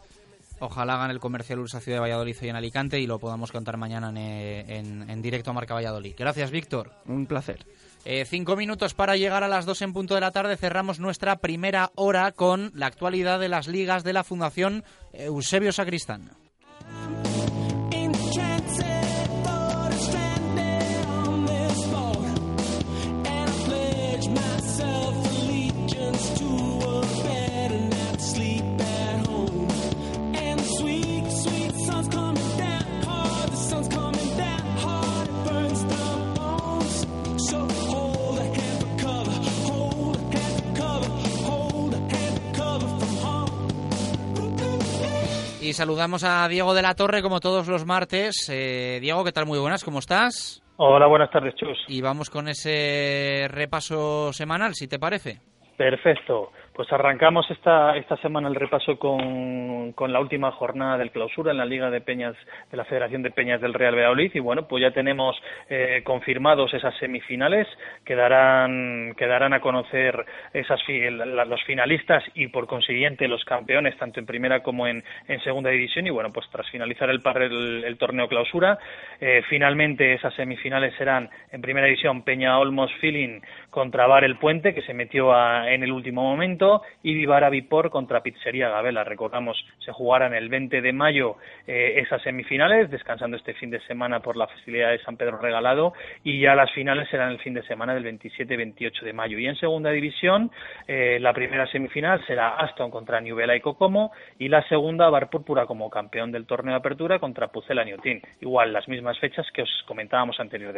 Ojalá gane el comercial Ursa Ciudad de Valladolid hoy en Alicante y lo podamos contar mañana en, en, en directo a Marca Valladolid. Gracias, Víctor. Un placer. Eh, cinco minutos para llegar a las dos en punto de la tarde. Cerramos nuestra primera hora con la actualidad de las ligas de la Fundación Eusebio Sacristán. Y saludamos a Diego de la Torre como todos los martes. Eh, Diego, ¿qué tal? Muy buenas, ¿cómo estás? Hola, buenas tardes, Chus. Y vamos con ese repaso semanal, si te parece. Perfecto. Pues arrancamos esta, esta semana el repaso con, con, la última jornada del clausura en la Liga de Peñas de la Federación de Peñas del Real Valladolid. Y bueno, pues ya tenemos eh, confirmados esas semifinales. Que darán, que darán a conocer esas los finalistas y por consiguiente los campeones tanto en primera como en, en segunda división. Y bueno, pues tras finalizar el, el, el torneo clausura, eh, finalmente esas semifinales serán en primera división Peña Olmos Feeling contra Bar el Puente que se metió a, en el último momento y Vivara Vipor contra Pizzería Gabela. Recordamos, se jugarán el 20 de mayo eh, esas semifinales, descansando este fin de semana por la festividad de San Pedro Regalado, y ya las finales serán el fin de semana del 27-28 de mayo. Y en segunda división, eh, la primera semifinal será Aston contra Nubela y Cocomo, y la segunda Bar Púrpura como campeón del torneo de apertura contra Pucela Niotín. Igual, las mismas fechas que os comentábamos anterior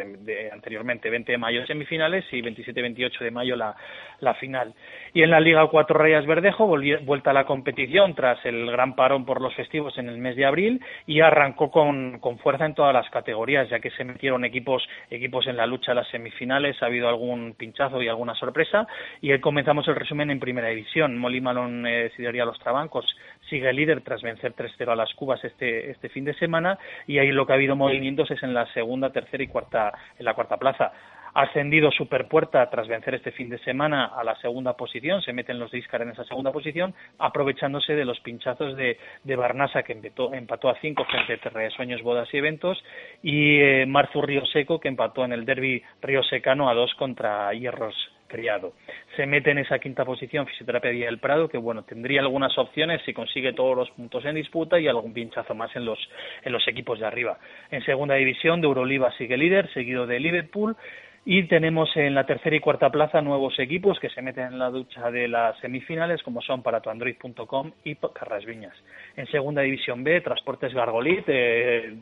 anteriormente, 20 de mayo semifinales y 27-28 de mayo la, la final. Y en la Liga 4 Cuatro Verdejo, vuelta a la competición tras el gran parón por los festivos en el mes de abril y arrancó con, con, fuerza en todas las categorías, ya que se metieron equipos, equipos en la lucha a las semifinales, ha habido algún pinchazo y alguna sorpresa. Y comenzamos el resumen en primera división. Molí Malón eh, Sidería Los Trabancos sigue líder tras vencer 3-0 a las Cubas este, este fin de semana y ahí lo que ha habido movimientos es en la segunda, tercera y cuarta, en la cuarta plaza ascendido Superpuerta tras vencer este fin de semana a la segunda posición, se meten los de en esa segunda posición, aprovechándose de los pinchazos de, de Barnasa que empató, empató a cinco frente a Sueños, Bodas y Eventos, y eh, Marzu Río Seco que empató en el derby Río Secano a dos contra Hierros criado. Se mete en esa quinta posición Fisioterapia del Prado, que bueno, tendría algunas opciones si consigue todos los puntos en disputa y algún pinchazo más en los, en los equipos de arriba. En segunda división, de Euroliva sigue líder, seguido de Liverpool, y tenemos en la tercera y cuarta plaza nuevos equipos que se meten en la ducha de las semifinales, como son paratoandroid.com y Carras Viñas. En segunda división B, Transportes Gargolit eh,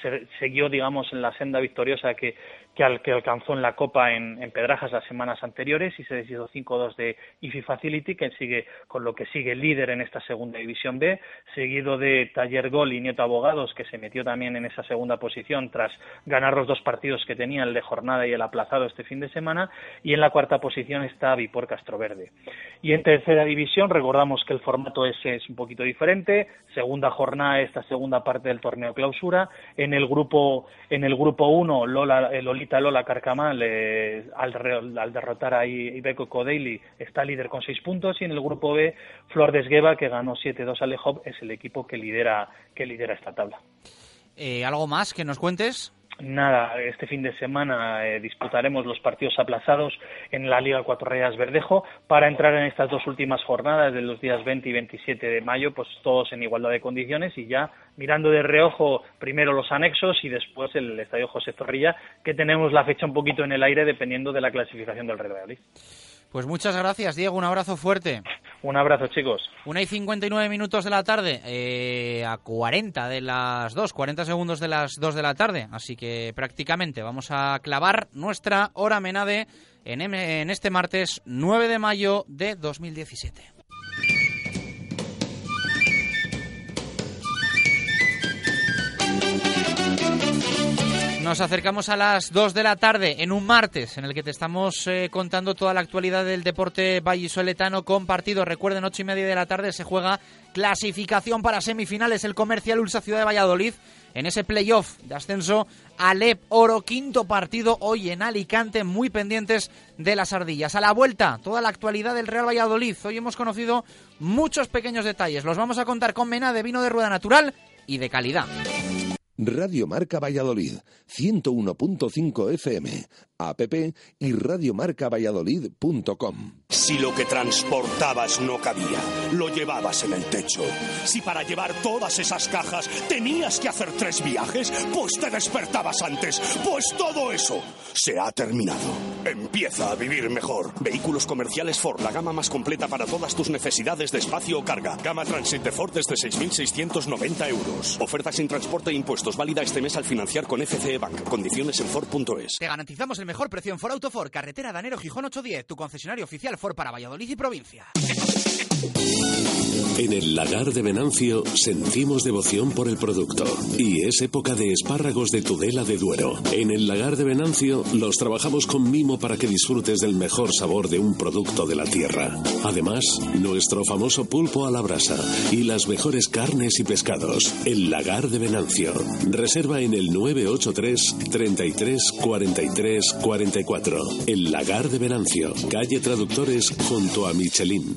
se, siguió, digamos, en la senda victoriosa que, que, al, que alcanzó en la Copa en, Pedrajas las semanas anteriores y se deshizo 5-2 de IFI Facility, que sigue con lo que sigue líder en esta segunda división B, seguido de Taller Gol y Nieto Abogados, que se metió también en esa segunda posición tras ganar los dos partidos que tenía, el de jornada y Villarreal aplazado este fin de semana y en la cuarta posición está Vipor Castroverde. Y en tercera división recordamos que el formato es, es un poquito diferente, segunda jornada esta segunda parte del torneo clausura, en el grupo en el grupo 1 Lola eh, Lolita Lola Carcamal al, derrotar a Ibeco Codaily está líder con seis puntos y en el grupo B Flor de Esgueva que ganó 7-2 a Lejov es el equipo que lidera que lidera esta tabla. Eh, ¿Algo más que nos cuentes? Nada, este fin de semana eh, disputaremos los partidos aplazados en la Liga Cuatro Reyes Verdejo para entrar en estas dos últimas jornadas de los días 20 y 27 de mayo, pues todos en igualdad de condiciones y ya mirando de reojo primero los anexos y después el Estadio José Zorrilla, que tenemos la fecha un poquito en el aire dependiendo de la clasificación del Real Valladolid. Pues muchas gracias, Diego. Un abrazo fuerte. Un abrazo, chicos. Una y 59 minutos de la tarde, eh, a 40 de las 2, 40 segundos de las 2 de la tarde. Así que prácticamente vamos a clavar nuestra hora menade en, en este martes 9 de mayo de 2017. Nos acercamos a las 2 de la tarde en un martes en el que te estamos eh, contando toda la actualidad del deporte vallisoletano con partido. Recuerden, 8 y media de la tarde se juega clasificación para semifinales el Comercial Ulsa Ciudad de Valladolid en ese playoff de ascenso Alep Oro, quinto partido hoy en Alicante, muy pendientes de las ardillas. A la vuelta, toda la actualidad del Real Valladolid. Hoy hemos conocido muchos pequeños detalles. Los vamos a contar con Mena de vino de rueda natural y de calidad. Radio Marca Valladolid, 101.5 FM, app y radiomarcavalladolid.com. Si lo que transportabas no cabía, lo llevabas en el techo. Si para llevar todas esas cajas tenías que hacer tres viajes, pues te despertabas antes. Pues todo eso se ha terminado. Empieza a vivir mejor. Vehículos comerciales Ford, la gama más completa para todas tus necesidades de espacio o carga. Gama Transit de Ford desde 6.690 euros. Oferta sin transporte e impuestos válida este mes al financiar con FCE Bank. Condiciones en Ford.es. Te garantizamos el mejor precio en Ford Auto Ford, carretera Danero Gijón 810, tu concesionario oficial Ford para Valladolid y provincia. En el lagar de Venancio sentimos devoción por el producto y es época de espárragos de Tudela de Duero. En el lagar de Venancio los trabajamos con mimo para que disfrutes del mejor sabor de un producto de la tierra. Además, nuestro famoso pulpo a la brasa y las mejores carnes y pescados. El lagar de Venancio. Reserva en el 983 33 43 44. El lagar de Venancio, calle Traductores junto a Michelin.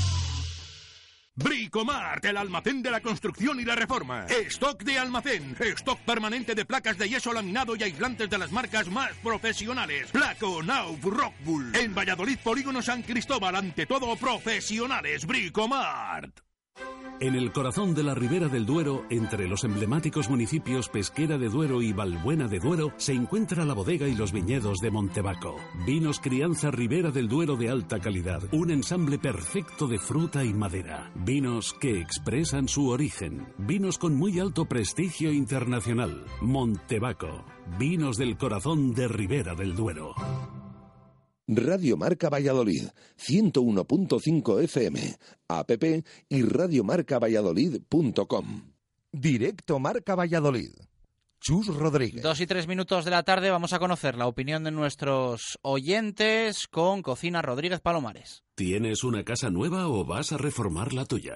Bricomart, el almacén de la construcción y la reforma. Stock de almacén. Stock permanente de placas de yeso laminado y aislantes de las marcas más profesionales. Placo, Nauf, Rockbull. En Valladolid, Polígono San Cristóbal, ante todo profesionales. Bricomart. En el corazón de la Ribera del Duero, entre los emblemáticos municipios Pesquera de Duero y Valbuena de Duero, se encuentra la bodega y los viñedos de Montebaco. Vinos Crianza Ribera del Duero de alta calidad, un ensamble perfecto de fruta y madera. Vinos que expresan su origen. Vinos con muy alto prestigio internacional. Montebaco. Vinos del corazón de Ribera del Duero. Radio Marca Valladolid, 101.5 FM, app y radiomarcavalladolid.com. Directo Marca Valladolid. Chus Rodríguez. Dos y tres minutos de la tarde vamos a conocer la opinión de nuestros oyentes con Cocina Rodríguez Palomares. ¿Tienes una casa nueva o vas a reformar la tuya?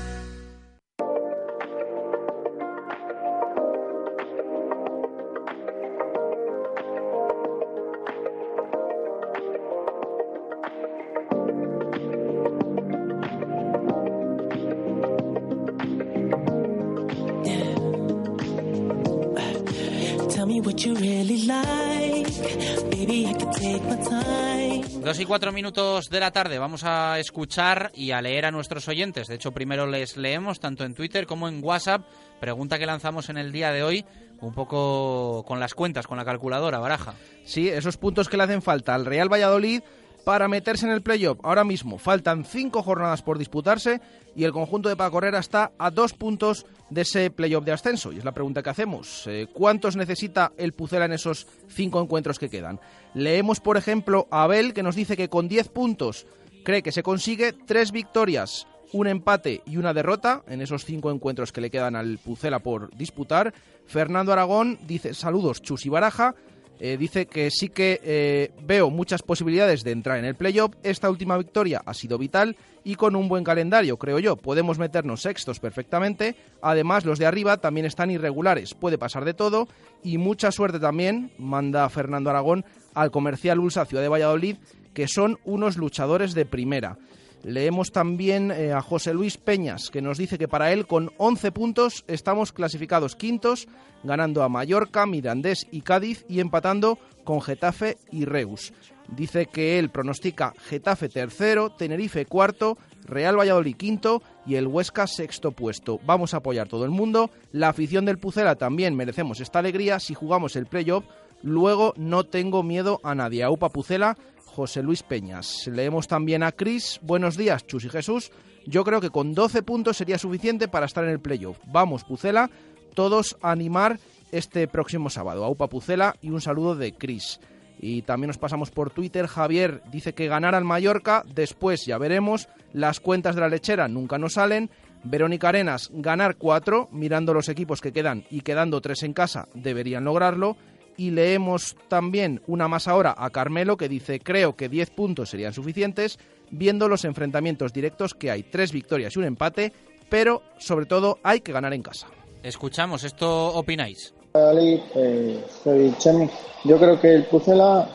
Dos y cuatro minutos de la tarde vamos a escuchar y a leer a nuestros oyentes. De hecho, primero les leemos tanto en Twitter como en WhatsApp. Pregunta que lanzamos en el día de hoy, un poco con las cuentas, con la calculadora, baraja. Sí, esos puntos que le hacen falta al Real Valladolid para meterse en el playoff. Ahora mismo faltan cinco jornadas por disputarse y el conjunto de Paco Herrera está a dos puntos de ese playoff de ascenso. Y es la pregunta que hacemos. Eh, ¿Cuántos necesita el Pucela en esos cinco encuentros que quedan? Leemos, por ejemplo, a Abel que nos dice que con 10 puntos cree que se consigue tres victorias, un empate y una derrota en esos cinco encuentros que le quedan al Pucela por disputar. Fernando Aragón dice saludos Chus y Baraja. Eh, dice que sí que eh, veo muchas posibilidades de entrar en el playoff. Esta última victoria ha sido vital y con un buen calendario, creo yo, podemos meternos sextos perfectamente. Además, los de arriba también están irregulares, puede pasar de todo y mucha suerte también, manda Fernando Aragón, al comercial Ulsa Ciudad de Valladolid, que son unos luchadores de primera. Leemos también eh, a José Luis Peñas, que nos dice que para él con 11 puntos estamos clasificados quintos, ganando a Mallorca, Mirandés y Cádiz y empatando con Getafe y Reus. Dice que él pronostica Getafe tercero, Tenerife cuarto, Real Valladolid quinto y el Huesca sexto puesto. Vamos a apoyar todo el mundo. La afición del Pucela también merecemos esta alegría si jugamos el playoff. Luego no tengo miedo a nadie. Upa Pucela, José Luis Peñas. Leemos también a Cris. Buenos días, Chus y Jesús. Yo creo que con 12 puntos sería suficiente para estar en el playoff. Vamos, Pucela, todos animar este próximo sábado. A Upa Pucela y un saludo de Cris. Y también nos pasamos por Twitter. Javier dice que ganar al Mallorca, después ya veremos. Las cuentas de la lechera nunca nos salen. Verónica Arenas, ganar cuatro, mirando los equipos que quedan y quedando tres en casa, deberían lograrlo. Y leemos también una más ahora a Carmelo que dice, creo que 10 puntos serían suficientes, viendo los enfrentamientos directos que hay, tres victorias y un empate, pero sobre todo hay que ganar en casa. Escuchamos, ¿esto opináis? Eh, soy Chemi. Yo creo que el Pucela,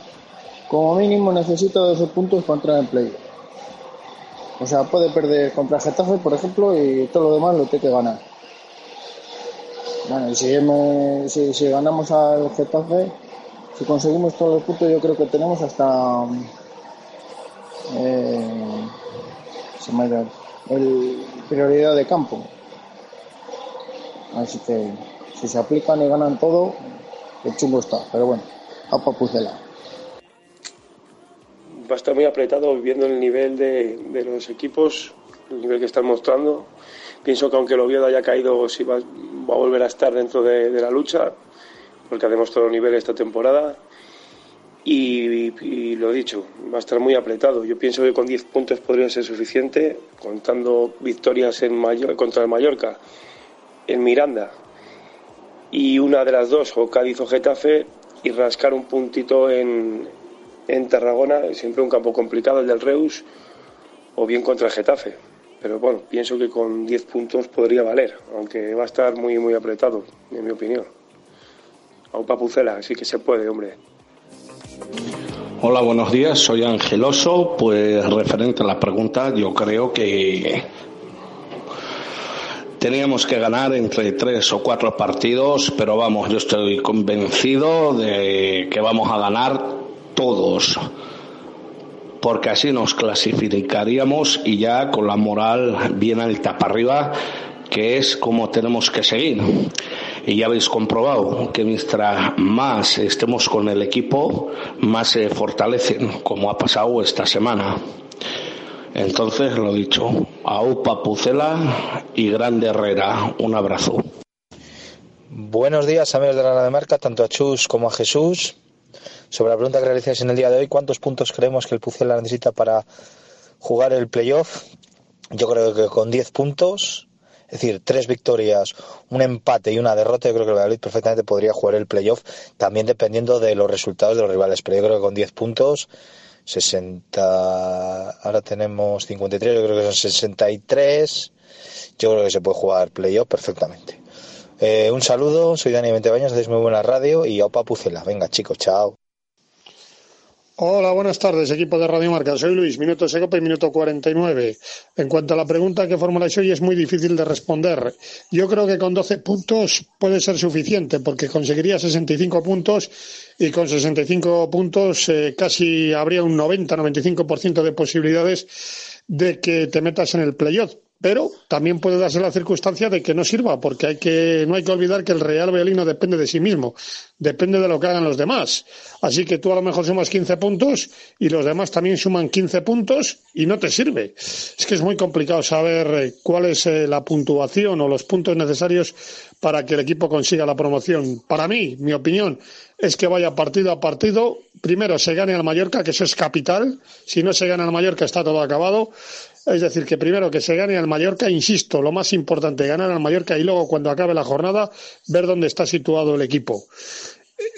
como mínimo, necesita 12 puntos para entrar en play. O sea, puede perder contra Getafe, por ejemplo, y todo lo demás lo tiene que ganar. Bueno, y si, hemos- si, ganamos al Getafe, si conseguimos todos los puntos, yo creo que tenemos hasta. eh, se me ido el prioridad de campo. Así que si se aplican y ganan todo, el chungo está. Pero bueno, a Pucela. va a estar muy apretado viendo el nivel de, de los equipos, el nivel que están mostrando. Pienso que aunque el Oviedo haya caído, sí va, a volver a estar dentro de, la lucha, porque ha demostrado nivel esta temporada. Y, y lo dicho, va a estar muy apretado. Yo pienso que con 10 puntos podría ser suficiente, contando victorias en Mayo- contra el Mallorca, en Miranda, y una de las dos, o Cádiz o Getafe, y rascar un puntito en, en Tarragona, siempre un campo complicado el del Reus, o bien contra el Getafe. Pero bueno, pienso que con 10 puntos podría valer, aunque va a estar muy, muy apretado, en mi opinión. A un papucela, sí que se puede, hombre. Hola, buenos días. Soy Angeloso. Pues referente a la pregunta, yo creo que teníamos que ganar entre tres o cuatro partidos, pero vamos, yo estoy convencido de que vamos a ganar todos, porque así nos clasificaríamos y ya con la moral bien alta para arriba, que es como tenemos que seguir. Y ya habéis comprobado que mientras más estemos con el equipo, más se fortalecen, como ha pasado esta semana. Entonces, lo dicho, a Upa Pucela y Grande Herrera, un abrazo. Buenos días, amigos de la de Marca, tanto a Chus como a Jesús. Sobre la pregunta que realizáis en el día de hoy, ¿cuántos puntos creemos que el Pucela necesita para jugar el playoff? Yo creo que con 10 puntos es decir, tres victorias, un empate y una derrota, yo creo que el Valladolid perfectamente podría jugar el playoff, también dependiendo de los resultados de los rivales. Pero yo creo que con 10 puntos, 60, ahora tenemos 53, yo creo que son 63, yo creo que se puede jugar playoff perfectamente. Eh, un saludo, soy Dani Ventebaños, hacéis muy buena radio y opa pucela. Venga chicos, chao. Hola, buenas tardes, equipo de Radio Marca. Soy Luis, minuto Secopa y minuto 49. En cuanto a la pregunta que formuláis hoy, es muy difícil de responder. Yo creo que con 12 puntos puede ser suficiente, porque conseguiría 65 puntos y con 65 puntos eh, casi habría un 90-95% de posibilidades de que te metas en el playoff pero también puede darse la circunstancia de que no sirva, porque hay que, no hay que olvidar que el Real Valladolid no depende de sí mismo, depende de lo que hagan los demás. Así que tú a lo mejor sumas 15 puntos y los demás también suman 15 puntos y no te sirve. Es que es muy complicado saber eh, cuál es eh, la puntuación o los puntos necesarios para que el equipo consiga la promoción. Para mí, mi opinión es que vaya partido a partido. Primero se gane al Mallorca, que eso es capital. Si no se gana al Mallorca está todo acabado. Es decir, que primero que se gane al Mallorca, insisto, lo más importante, ganar al Mallorca y luego cuando acabe la jornada ver dónde está situado el equipo.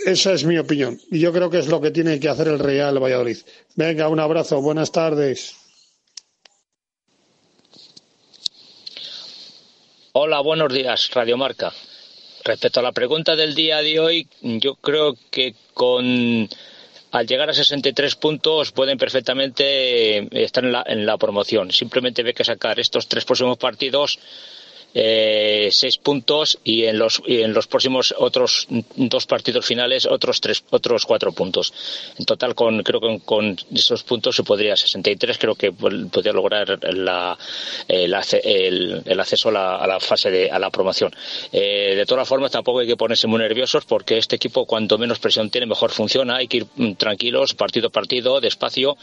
Esa es mi opinión y yo creo que es lo que tiene que hacer el Real Valladolid. Venga, un abrazo, buenas tardes. Hola, buenos días, Radio Marca. Respecto a la pregunta del día de hoy, yo creo que con al llegar a 63 puntos pueden perfectamente eh, estar en la, en la promoción. Simplemente hay que sacar estos tres próximos partidos eh, seis puntos y en los y en los próximos otros dos partidos finales otros tres otros cuatro puntos. En total con creo que con, esos puntos se podría 63 creo que podría lograr la, el, el, acceso a la, a la, fase de a la promoción. Eh, de todas formas tampoco hay que ponerse muy nerviosos porque este equipo cuanto menos presión tiene mejor funciona. Hay que ir mm, tranquilos partido a partido despacio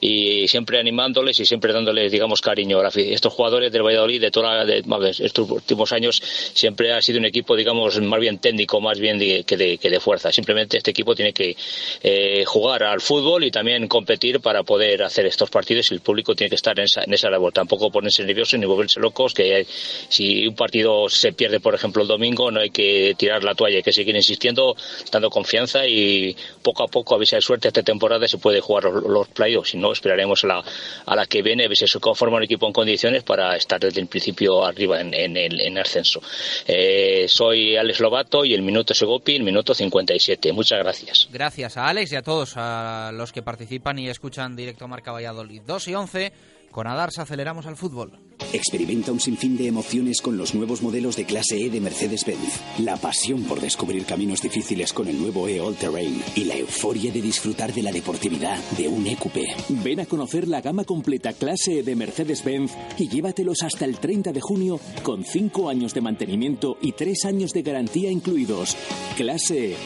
y siempre animándoles y siempre dándoles digamos cariño estos jugadores del Valladolid de toda de, estos últimos años siempre ha sido un equipo, digamos, más bien técnico, más bien que, de, fuerza. Simplemente este equipo tiene que eh, jugar al fútbol y también competir para poder hacer estos partidos y el público tiene que estar en esa, en esa labor. Tampoco ponerse nerviosos ni volverse locos, que si un partido se pierde, por ejemplo, el domingo, no hay que tirar la toalla, hay que seguir insistiendo, dando confianza y poco a poco, a si hay suerte esta temporada, se puede jugar los, los playoffs. Si no, esperaremos a la, a la que viene, a ver si se conforma un equipo en condiciones para estar desde el principio arriba en, en el en ascenso. Eh, soy Alex Lobato y el minuto Segopi, el minuto 57. Muchas gracias. Gracias a Alex y a todos a los que participan y escuchan directo Marca Valladolid. 2 y 11 con Adarsa aceleramos al fútbol. Experimenta un sinfín de emociones con los nuevos modelos de clase E de Mercedes-Benz. La pasión por descubrir caminos difíciles con el nuevo E All Terrain y la euforia de disfrutar de la deportividad de un EQP. Ven a conocer la gama completa clase E de Mercedes-Benz y llévatelos hasta el 30 de junio con 5 años de mantenimiento y 3 años de garantía incluidos. Clase E.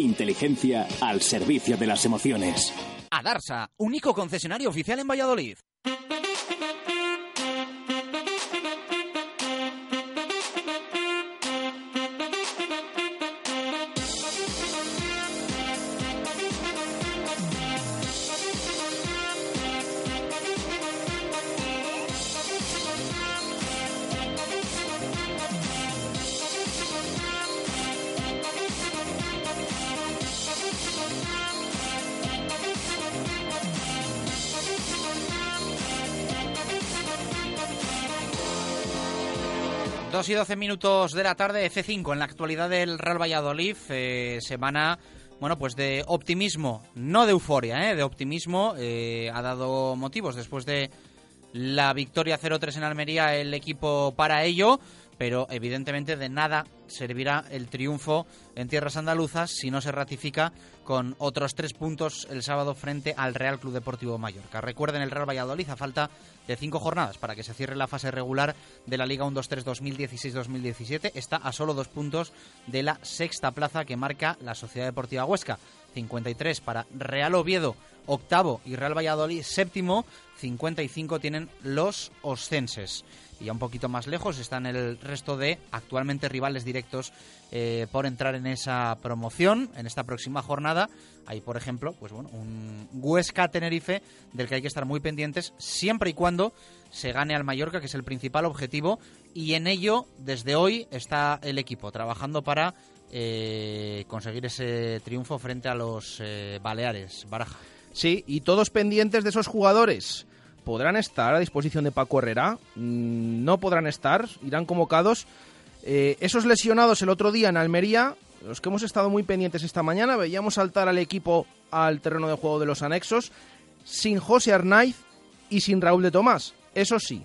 Inteligencia al servicio de las emociones. Adarsa, único concesionario oficial en Valladolid. 2 y 12 minutos de la tarde, F5 en la actualidad del Real Valladolid, eh, semana bueno, pues de optimismo, no de euforia, ¿eh? de optimismo, eh, ha dado motivos después de la victoria 0-3 en Almería el equipo para ello pero evidentemente de nada servirá el triunfo en tierras andaluzas si no se ratifica con otros tres puntos el sábado frente al Real Club Deportivo Mallorca. Recuerden el Real Valladolid a falta de cinco jornadas para que se cierre la fase regular de la Liga 1-2-3 2016-2017. Está a solo dos puntos de la sexta plaza que marca la Sociedad Deportiva Huesca. 53 para Real Oviedo, octavo, y Real Valladolid, séptimo. 55 tienen los oscenses. Y ya un poquito más lejos están el resto de actualmente rivales directos eh, por entrar en esa promoción en esta próxima jornada. Hay, por ejemplo, pues bueno, un Huesca Tenerife del que hay que estar muy pendientes siempre y cuando se gane al Mallorca, que es el principal objetivo, y en ello desde hoy está el equipo trabajando para eh, conseguir ese triunfo frente a los eh, Baleares. Baraja. Sí, y todos pendientes de esos jugadores. ¿Podrán estar a disposición de Paco Herrera? Mm, ¿No podrán estar? ¿Irán convocados? Eh, esos lesionados el otro día en Almería, los que hemos estado muy pendientes esta mañana, veíamos saltar al equipo al terreno de juego de los anexos sin José Arnaiz y sin Raúl de Tomás. Eso sí,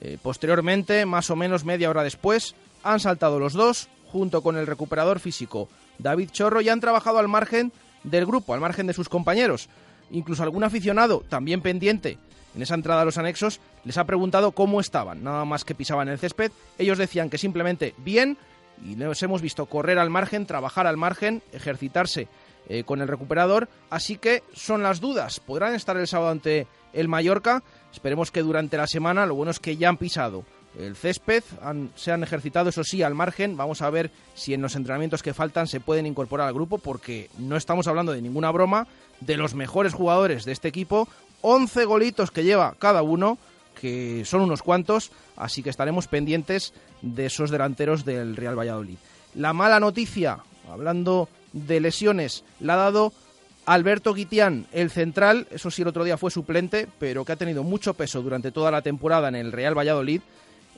eh, posteriormente, más o menos media hora después, han saltado los dos junto con el recuperador físico David Chorro y han trabajado al margen del grupo, al margen de sus compañeros. Incluso algún aficionado, también pendiente en esa entrada a los anexos, les ha preguntado cómo estaban, nada más que pisaban el césped. Ellos decían que simplemente bien y les hemos visto correr al margen, trabajar al margen, ejercitarse eh, con el recuperador. Así que son las dudas. ¿Podrán estar el sábado ante el Mallorca? Esperemos que durante la semana, lo bueno es que ya han pisado el césped, se han ejercitado, eso sí, al margen. Vamos a ver si en los entrenamientos que faltan se pueden incorporar al grupo, porque no estamos hablando de ninguna broma, de los mejores jugadores de este equipo, 11 golitos que lleva cada uno, que son unos cuantos, así que estaremos pendientes de esos delanteros del Real Valladolid. La mala noticia, hablando de lesiones, la ha dado Alberto Guitián, el central, eso sí el otro día fue suplente, pero que ha tenido mucho peso durante toda la temporada en el Real Valladolid.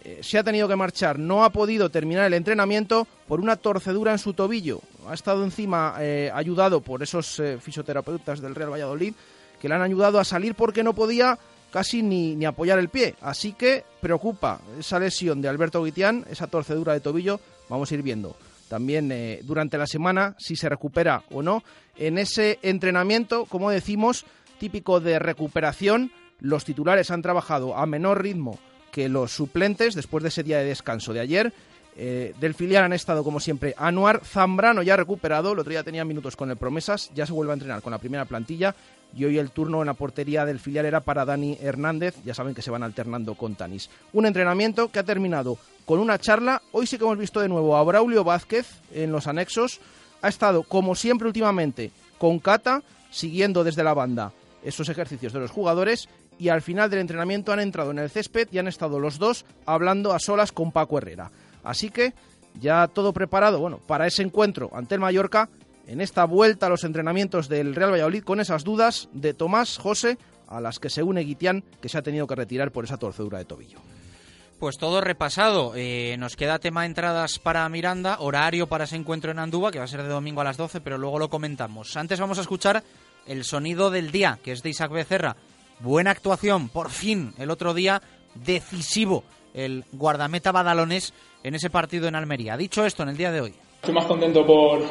Eh, se ha tenido que marchar, no ha podido terminar el entrenamiento por una torcedura en su tobillo. Ha estado encima eh, ayudado por esos eh, fisioterapeutas del Real Valladolid que le han ayudado a salir porque no podía casi ni, ni apoyar el pie. Así que preocupa esa lesión de Alberto Guitián, esa torcedura de tobillo, vamos a ir viendo también eh, durante la semana si se recupera o no. En ese entrenamiento, como decimos, típico de recuperación, los titulares han trabajado a menor ritmo que los suplentes después de ese día de descanso de ayer. Eh, del filial han estado, como siempre, Anuar Zambrano ya recuperado. El otro día tenía minutos con el Promesas, ya se vuelve a entrenar con la primera plantilla y hoy el turno en la portería del filial era para Dani Hernández, ya saben que se van alternando con Tanis. Un entrenamiento que ha terminado con una charla, hoy sí que hemos visto de nuevo a Braulio Vázquez en los anexos, ha estado como siempre últimamente con Cata, siguiendo desde la banda esos ejercicios de los jugadores y al final del entrenamiento han entrado en el césped y han estado los dos hablando a solas con Paco Herrera. Así que ya todo preparado, bueno, para ese encuentro ante el Mallorca en esta vuelta a los entrenamientos del Real Valladolid con esas dudas de Tomás José a las que se une Guitián, que se ha tenido que retirar por esa torcedura de tobillo. Pues todo repasado. Eh, nos queda tema entradas para Miranda, horario para ese encuentro en Andúba, que va a ser de domingo a las 12, pero luego lo comentamos. Antes vamos a escuchar el sonido del día, que es de Isaac Becerra. Buena actuación, por fin, el otro día, decisivo, el guardameta Badalones en ese partido en Almería. Dicho esto, en el día de hoy. Estoy más contento por,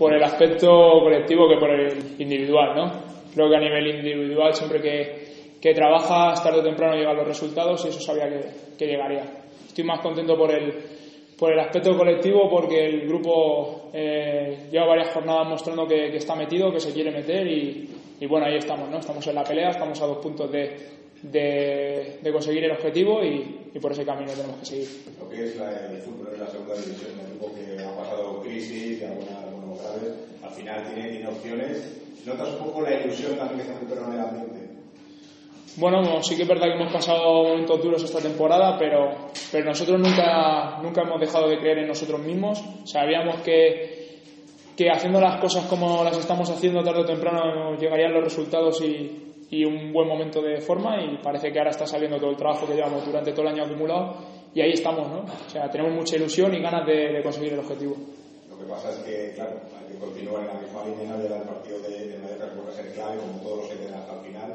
por el aspecto colectivo que por el individual, ¿no? Creo que a nivel individual, siempre que, que trabajas, tarde o temprano llegan los resultados y eso sabía que, que llegaría. Estoy más contento por el, por el aspecto colectivo porque el grupo eh, lleva varias jornadas mostrando que, que, está metido, que se quiere meter y, y, bueno, ahí estamos, ¿no? Estamos en la pelea, estamos a dos puntos de, de, de conseguir el objetivo y, y, por ese camino tenemos que seguir. Lo que es la, el fútbol en la segunda división, un grupo que ha pasado crisis y algunas al final tiene, tiene opciones. ¿Notas un poco la ilusión también que se recupera en el ambiente? Bueno, sí que es verdad que hemos pasado momentos duros esta temporada, pero, pero nosotros nunca, nunca hemos dejado de creer en nosotros mismos. Sabíamos que, que haciendo las cosas como las estamos haciendo tarde o temprano llegarían los resultados y, y un buen momento de forma y parece que ahora está saliendo todo el trabajo que llevamos durante todo el año acumulado y ahí estamos, ¿no? O sea, tenemos mucha ilusión y ganas de, de conseguir el objetivo. Lo que pasa es que, claro, que continuar en la misma línea de el partido de, de Mallorca que puede ser clave, como todos los que tienen hasta el final,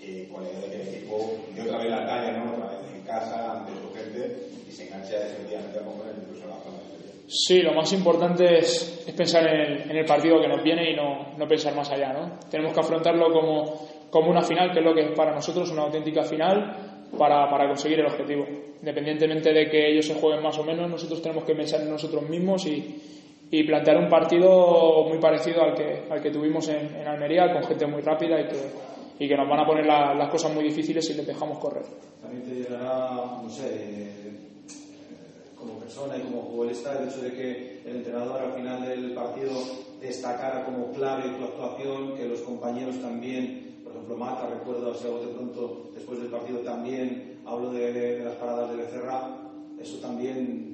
y con la idea de que el equipo de otra vez la talla, ¿no? Otra vez en casa, ante su gente, y se engancha definitivamente a comer incluso la zona de Sí, lo más importante es, es pensar en el, en el, partido que nos viene y no, no, pensar más allá, ¿no? Tenemos que afrontarlo como, como una final, que es lo que es para nosotros una auténtica final, para, para, conseguir el objetivo. Independientemente de que ellos se jueguen más o menos, nosotros tenemos que pensar en nosotros mismos y, y plantear un partido muy parecido al que, al que tuvimos en, en, Almería, con gente muy rápida y que, y que nos van a poner la- las cosas muy difíciles si les dejamos correr. También te llenará, no sé, eh, como persona y como futbolista el hecho de que el entrenador al final del partido destacara como clave tu actuación, que los compañeros también, por ejemplo Mata, recuerdo si algo de pronto después del partido también hablo de, de las paradas de Becerra, eso también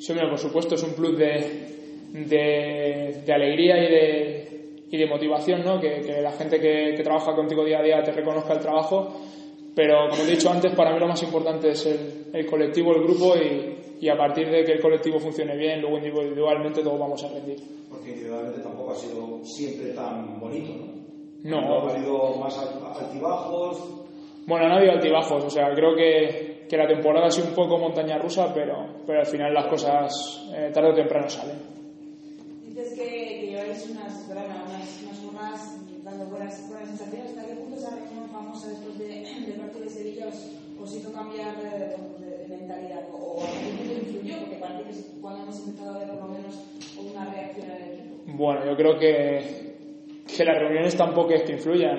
Sí, hombre, por supuesto, es un plus de, de, de alegría y de, y de motivación, ¿no? Que, que la gente que, que trabaja contigo día a día te reconozca el trabajo. Pero, como he dicho antes, para mí lo más importante es el, el colectivo, el grupo y, y a partir de que el colectivo funcione bien, luego individualmente todos vamos a rendir. porque individualmente tampoco ha sido siempre tan bonito, ¿no? No. Ha habido más al- altibajos, Bueno, no ha habido altibajos, o sea, creo que, que la temporada ha sido un poco montaña rusa, pero, pero al final las cosas eh, tarde o temprano salen. Lleváis unas, perdona, unas, unas jornadas dando buenas, buenas sensaciones. ¿Hasta qué punto esa reunión famosa después de, del partido de Sevilla os, os hizo cambiar de, de- de mentalidad? ¿O a qué punto influyó? Porque parece que cuando hemos empezado a ver por lo menos una reacción en el equipo. Bueno, yo creo que, que las reuniones tampoco es que influyan.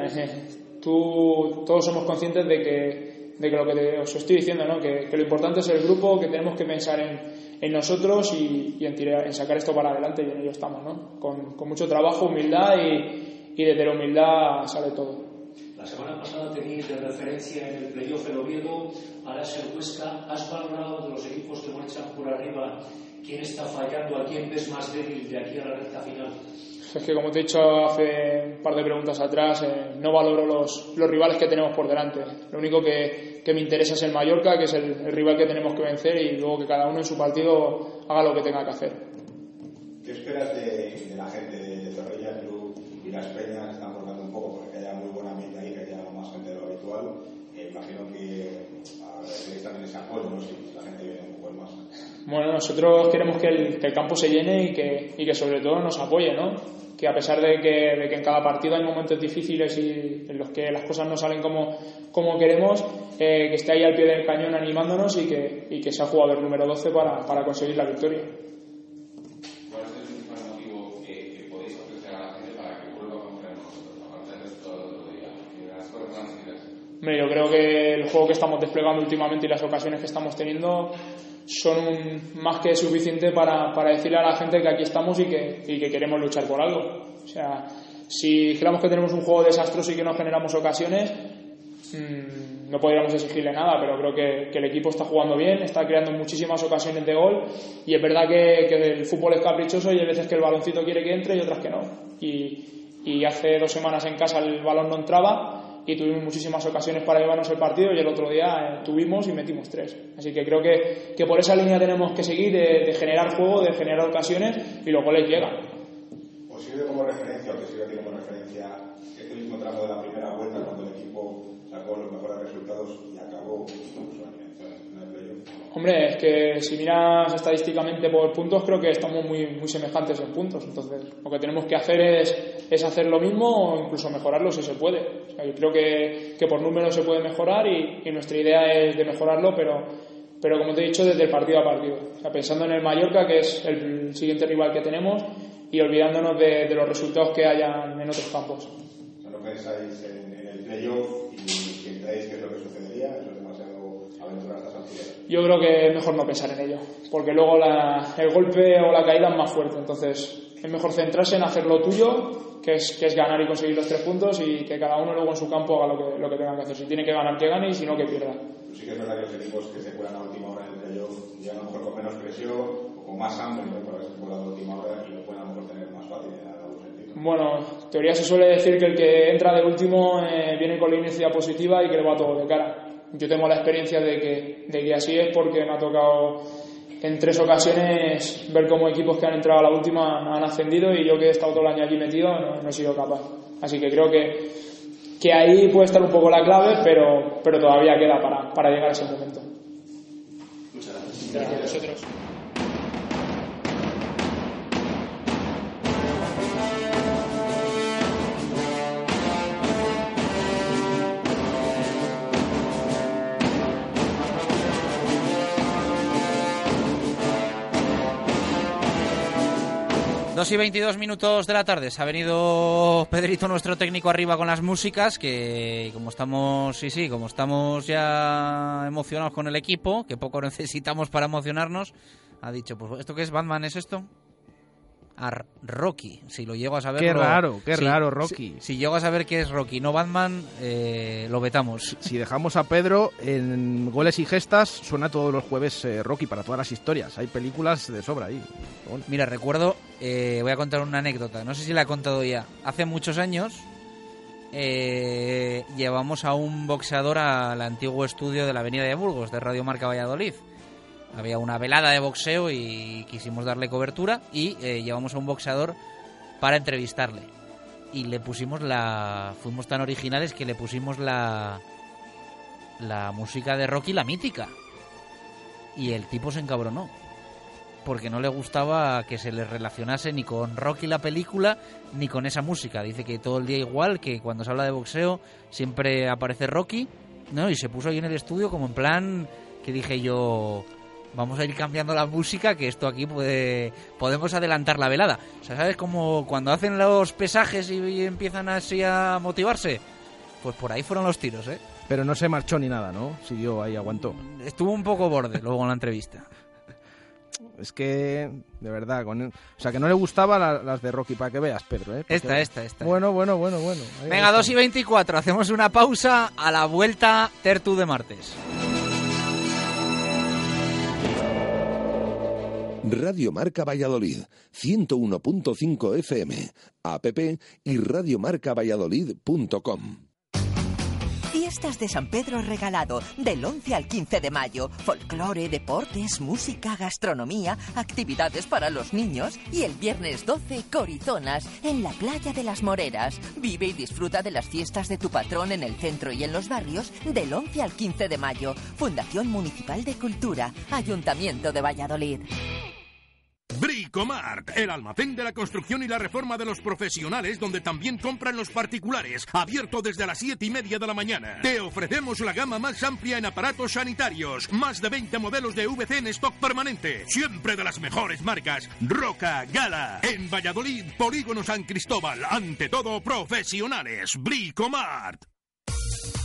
Tú, todos somos conscientes de que, de que lo que te- os estoy diciendo, ¿no? que, que lo importante es el grupo, que tenemos que pensar en, en nosotros y, y en, sacar esto para adelante y en ello estamos, ¿no? con, con mucho trabajo, humildad y, y desde la humildad sale todo. La semana pasada teníais de referencia en el playoff el Oviedo, ahora es el Huesca. ¿Has valorado de los equipos que marchan por arriba quién está fallando, a quién ves más débil de aquí a la recta final? Es que, como te he dicho hace un par de preguntas atrás, eh, no valoro los, los rivales que tenemos por delante. Lo único que, que me interesa es el Mallorca, que es el, el rival que tenemos que vencer, y luego que cada uno en su partido haga lo que tenga que hacer. ¿Qué esperas de, de la gente de Zorrilla Club y las Peñas? que Están volcando un poco porque haya muy buena ambiente ahí, que haya más gente de lo habitual. Eh, imagino que agradeceréis también ese apoyo, ¿no? Si la gente viene un poco en masa. Bueno, nosotros queremos que el, que el campo se llene y que, y que sobre todo nos apoye, ¿no? Que a pesar de que, de que en cada partido hay momentos difíciles y en los que las cosas no salen como, como queremos, eh, que esté ahí al pie del cañón animándonos y que, y que sea jugador número 12 para, para conseguir la victoria. Hombre, yo creo que el juego que estamos desplegando últimamente y las ocasiones que estamos teniendo son un- más que suficiente para, para decirle a la gente que aquí estamos y que, y que queremos luchar por algo. O sea, si dijéramos que tenemos un juego desastroso y que no generamos ocasiones, mm, no podríamos exigirle nada, pero creo que, que el equipo está jugando bien, está creando muchísimas ocasiones de gol y es verdad que, que el fútbol es caprichoso y hay veces que el baloncito quiere que entre y otras que no. Y, y hace dos semanas en casa el balón no entraba y tuvimos muchísimas ocasiones para llevarnos el partido y el otro día eh, tuvimos y metimos tres. Así que creo que, que por esa línea tenemos que seguir de, de generar juego, de generar ocasiones y los goles llegan. ¿Os sirve como referencia o te sirve como referencia este mismo tramo de la primera vuelta cuando el equipo sacó los mejores resultados y acabó incluso en el- en el playoff? Hombre, es que si miras estadísticamente por puntos, creo que estamos muy, muy semejantes en puntos. Entonces, lo que tenemos que hacer es, es hacer lo mismo o incluso mejorarlo si se puede. O sea, yo creo que, que por números se puede mejorar y, y nuestra idea es de mejorarlo, pero, pero como te he dicho, desde el partido a partido. O sea, pensando en el Mallorca, que es el siguiente rival que tenemos, y olvidándonos de, de los resultados que hayan en otros campos. No pensáis en, en el playoff y pensáis qué es lo que sucedería, eso es demasiado aventura a estas alturas. Yo creo que es mejor no pensar en ello, porque luego la- el golpe o la caída es más fuerte. Entonces, es mejor centrarse en hacer lo tuyo, que es, que es ganar y conseguir los tres puntos, y que cada uno luego en su campo haga lo que, lo que tenga que hacer. Si tiene que ganar, que gane, y si no, que pierda. Pero sí que es verdad que los equipos que se cuelan a última hora en el playoff llegan a lo mejor con menos presión o con más hambre para haberse colado a última hora y lo pueden a lo mejor tener más fácil en algún sentido. Bueno, en teoría se suele decir que el que entra de último eh, viene con la iniciativa positiva y que le va todo de cara. Yo tengo la experiencia de que, de que así es porque me ha tocado en tres ocasiones ver cómo equipos que han entrado a la última han ascendido y yo que he estado todo el año allí metido no, no he sido capaz. Así que creo que, que ahí puede estar un poco la clave, pero, pero todavía queda para, para llegar a ese momento. Muchas gracias. Gracias a vosotros. 2 y 22 minutos de la tarde. Se ha venido Pedrito, nuestro técnico, arriba con las músicas. Que como estamos, sí, sí, como estamos ya emocionados con el equipo, que poco necesitamos para emocionarnos, ha dicho: Pues, ¿esto qué es? ¿Batman es esto? A Rocky, si lo llego a saber. Qué raro, qué si- raro, Rocky. Si, si llego a saber que es Rocky, no Batman, eh, lo vetamos. Si dejamos a Pedro en goles y gestas, suena todos los jueves eh, Rocky para todas las historias. Hay películas de sobra ahí. Mira, recuerdo, eh, voy a contar una anécdota, no sé si la he contado ya. Hace muchos años eh, llevamos a un boxeador al antiguo estudio de la Avenida de Burgos, de Radio Marca Valladolid. Había una velada de boxeo y quisimos darle cobertura y eh, llevamos a un boxeador para entrevistarle. Y le pusimos la... Fuimos tan originales que le pusimos la... La música de Rocky, la mítica. Y el tipo se encabronó porque no le gustaba que se le relacionase ni con Rocky la película ni con esa música. Dice que todo el día igual, que cuando se habla de boxeo siempre aparece Rocky, ¿no? Y se puso ahí en el estudio como en plan que dije yo, vamos a ir cambiando la música, que esto aquí puede podemos adelantar la velada. O sea, ¿sabes como cuando hacen los pesajes y empiezan así a motivarse? Pues por ahí fueron los tiros, ¿eh? pero no se marchó ni nada, ¿no? Siguió ahí, aguantó. Estuvo un poco borde luego en la entrevista. Es que, de verdad, con o sea, que no le gustaba la- las de Rocky, para que veas, Pedro, ¿eh? Esta, esta, esta. Bueno, bueno, bueno, bueno. Ahí Venga, está. 2 y 24, hacemos una pausa a la vuelta Tertu de martes. Radio Marca Valladolid, 101.5 FM, app y radiomarcavalladolid.com. Fiestas de San Pedro regalado del 11 al 15 de mayo. Folclore, deportes, música, gastronomía, actividades para los niños y el viernes 12 Corizonas en la playa de las Moreras. Vive y disfruta de las fiestas de tu patrón en el centro y en los barrios del 11 al 15 de mayo. Fundación Municipal de Cultura, Ayuntamiento de Valladolid. Bricomart, el almacén de la construcción y la reforma de los profesionales, donde también compran los particulares, abierto desde las 7 y media de la mañana. Te ofrecemos la gama más amplia en aparatos sanitarios, más de 20 modelos de VC en stock permanente, siempre de las mejores marcas, Roca, Gala. En Valladolid, Polígono San Cristóbal, ante todo profesionales, Bricomart.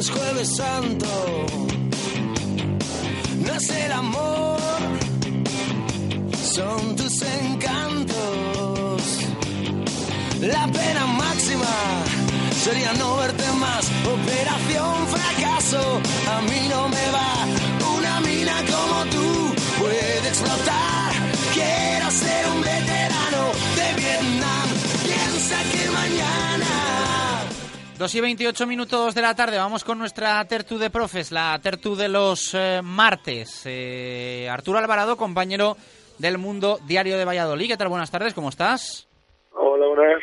Es jueves santo. No es el amor, son tus encantos. La pena máxima sería no verte más. Operación fracaso, a mí no me va. Una mina como tú puede explotar. Quiero ser un veterano de Vietnam. Piensa que mañana. 2 y 28 minutos de la tarde, vamos con nuestra tertu de profes, la tertu de los eh, martes. Eh, Arturo Alvarado, compañero del Mundo Diario de Valladolid. ¿Qué tal? Buenas tardes, ¿cómo estás? Hola, buenas.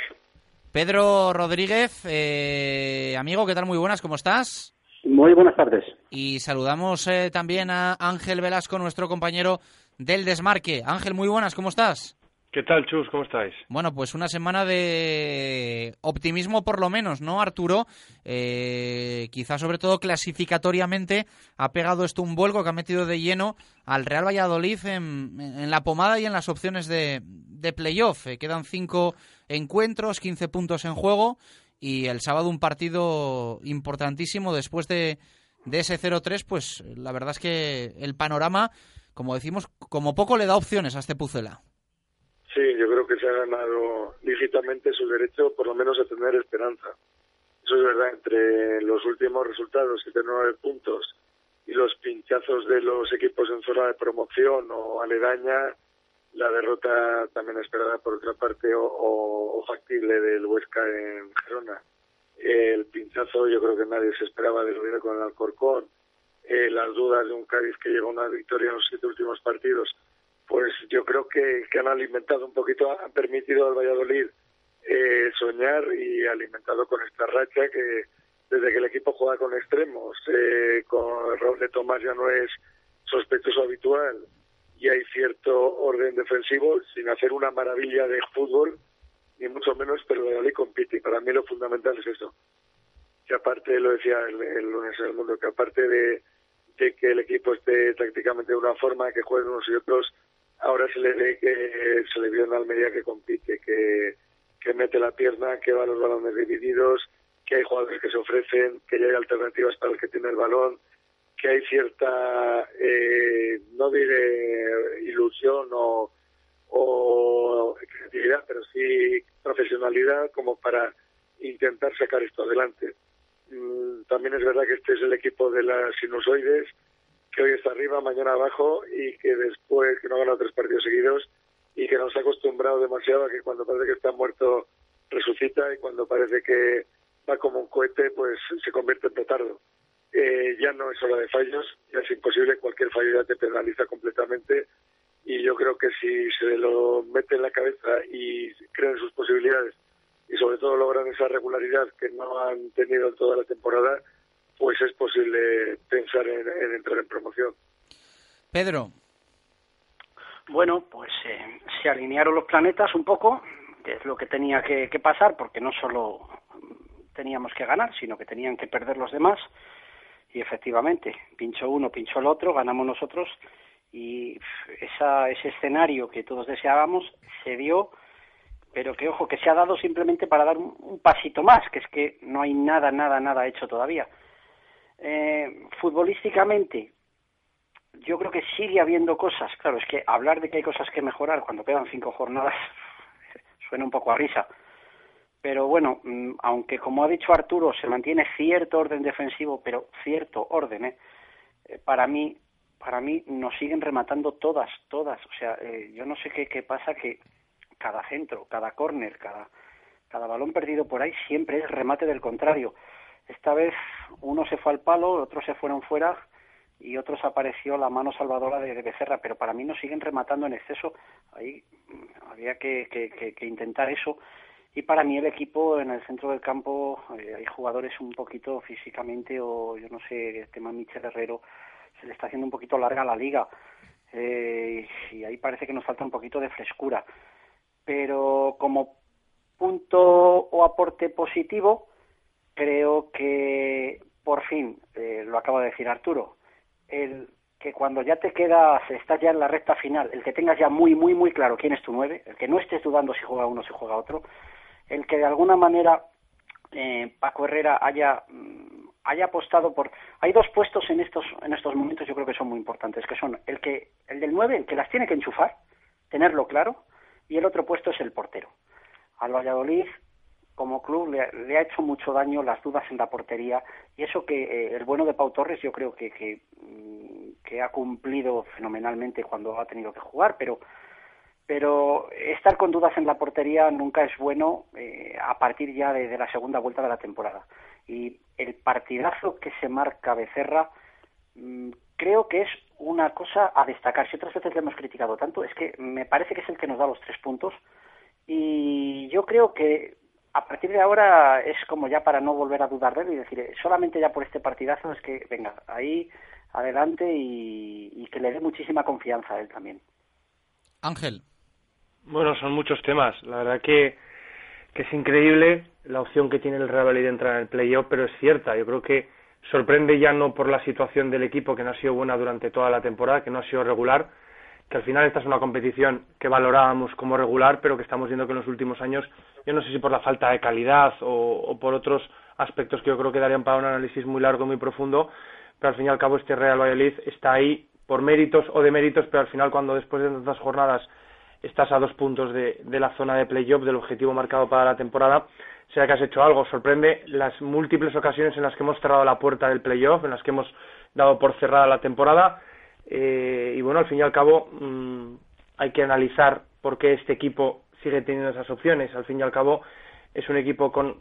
Pedro Rodríguez, eh, amigo, ¿qué tal? Muy buenas, ¿cómo estás? Muy buenas tardes. Y saludamos eh, también a Ángel Velasco, nuestro compañero del Desmarque. Ángel, muy buenas, ¿cómo estás? ¿Qué tal, Chus? ¿Cómo estáis? Bueno, pues una semana de optimismo por lo menos, ¿no, Arturo? Eh, quizá sobre todo clasificatoriamente ha pegado esto un vuelco que ha metido de lleno al Real Valladolid en, la pomada y en las opciones de, playoff. Eh, quedan cinco encuentros, 15 puntos en juego y el sábado un partido importantísimo después de, de ese 0-3, pues la verdad es que el panorama, como decimos, como poco le da opciones a este Pucela. Sí, yo creo que se ha ganado lícitamente su derecho, por lo menos, a tener esperanza. Eso es verdad, entre los últimos resultados, que tienen nueve puntos, y los pinchazos de los equipos en zona de promoción o aledaña, la derrota también esperada por otra parte o, o, factible del Huesca en Gerona. El pinchazo yo creo que nadie se esperaba de lo con el Alcorcón. Eh, las dudas de un Cádiz que llegó a una victoria en los siete últimos partidos, pues yo creo que, han alimentado un poquito, han permitido al Valladolid eh, soñar y alimentado con esta racha que desde que el equipo juega con extremos, eh, con rol de Tomás ya no es sospechoso habitual y hay cierto orden defensivo sin hacer una maravilla de fútbol, ni mucho menos, pero Valladolid compite y para mí lo fundamental es eso. Que aparte, lo decía el, el lunes en el mundo, que aparte de, de que el equipo esté tácticamente de una forma, que jueguen unos y otros, ahora se le ve que se le vio en Almería que compite, que, que mete la pierna, que va los balones divididos, que hay jugadores que se ofrecen, que ya hay alternativas para el que tiene el balón, que hay cierta, eh, no diré ilusión o, o creatividad, pero sí profesionalidad como para intentar sacar esto adelante. Mm, también es verdad que este es el equipo de las sinusoides, que hoy está arriba, mañana abajo y que después, que no ha tres partidos seguidos y que nos ha acostumbrado demasiado a que cuando parece que está muerto resucita y cuando parece que va como un cohete pues se convierte en petardo. Eh, ya no es hora de fallos, ya es imposible, cualquier fallo ya te penaliza completamente y yo creo que si se lo mete en la cabeza y creen sus posibilidades y sobre todo logran esa regularidad que no han tenido en toda la temporada, pues es posible pensar en, en entrar en promoción. Pedro. Bueno, pues eh, se alinearon los planetas un poco, que es lo que tenía que, que, pasar, porque no solo teníamos que ganar, sino que tenían que perder los demás. Y efectivamente, pinchó uno, pinchó el otro, ganamos nosotros. Y esa, ese escenario que todos deseábamos se dio, pero que ojo, que se ha dado simplemente para dar un, un pasito más, que es que no hay nada, nada, nada hecho todavía. Eh, futbolísticamente, yo creo que sigue habiendo cosas. Claro, es que hablar de que hay cosas que mejorar cuando quedan cinco jornadas suena un poco a risa. Pero bueno, aunque como ha dicho Arturo, se mantiene cierto orden defensivo, pero cierto orden, ¿eh? para mí, para mí nos siguen rematando todas, todas. O sea, eh, yo no sé qué, qué pasa que cada centro, cada córner, cada, cada balón perdido por ahí siempre es remate del contrario. Esta vez uno se fue al palo, otros se fueron fuera y otros apareció la mano salvadora de, Becerra, pero para mí nos siguen rematando en exceso. Ahí había que, que, que, que intentar eso. Y para mí el equipo en el centro del campo eh, hay jugadores un poquito físicamente o yo no sé, el tema Michel Herrero se le está haciendo un poquito larga la liga eh, y ahí parece que nos falta un poquito de frescura. Pero como punto o aporte positivo, creo que por fin, eh, lo acaba de decir Arturo, el que cuando ya te quedas, estás ya en la recta final, el que tengas ya muy, muy, muy claro quién es tu nueve, el que no estés dudando si juega uno o si juega otro, el que de alguna manera eh, Paco Herrera haya mm, haya apostado por hay dos puestos en estos en estos momentos yo creo que son muy importantes que son el que el del 9 el que las tiene que enchufar tenerlo claro y el otro puesto es el portero. Al Valladolid como club le, ha hecho mucho daño las dudas en la portería y eso que eh, el bueno de Pau Torres yo creo que, mm, que ha cumplido fenomenalmente cuando ha tenido que jugar pero pero estar con dudas en la portería nunca es bueno eh, a partir ya de, la segunda vuelta de la temporada. Y el partidazo que se marca Becerra mm, creo que es una cosa a destacar. Si otras veces le hemos criticado tanto, es que me parece que es el que nos da los tres puntos. Y yo creo que a partir de ahora es como ya para no volver a dudar de él y decir, eh, solamente ya por este partidazo es que, venga, ahí adelante y, y que le dé muchísima confianza a él también. Ángel. Bueno, son muchos temas. La verdad que, que es increíble la opción que tiene el Real Madrid de entrar en el playoff, pero es cierta. Yo creo que sorprende ya no por la situación del equipo, que no ha sido buena durante toda la temporada, que no ha sido regular, que al final esta es una competición que valorábamos como regular, pero que estamos viendo que en los últimos años, yo no sé si por la falta de calidad o, por otros aspectos que yo creo que darían para un análisis muy largo muy profundo, pero al fin y al cabo este Real Valladolid está ahí por méritos o de méritos, pero al final cuando después de tantas jornadas estás a dos puntos de, la zona de playoff, del objetivo marcado para la temporada, sea que has hecho algo. Sorprende las múltiples ocasiones en las que hemos cerrado la puerta del playoff, en las que hemos dado por cerrada la temporada. Eh, y bueno, al fin y al cabo, mm, hay que analizar por qué este equipo sigue teniendo esas opciones. Al fin y al cabo, es un equipo con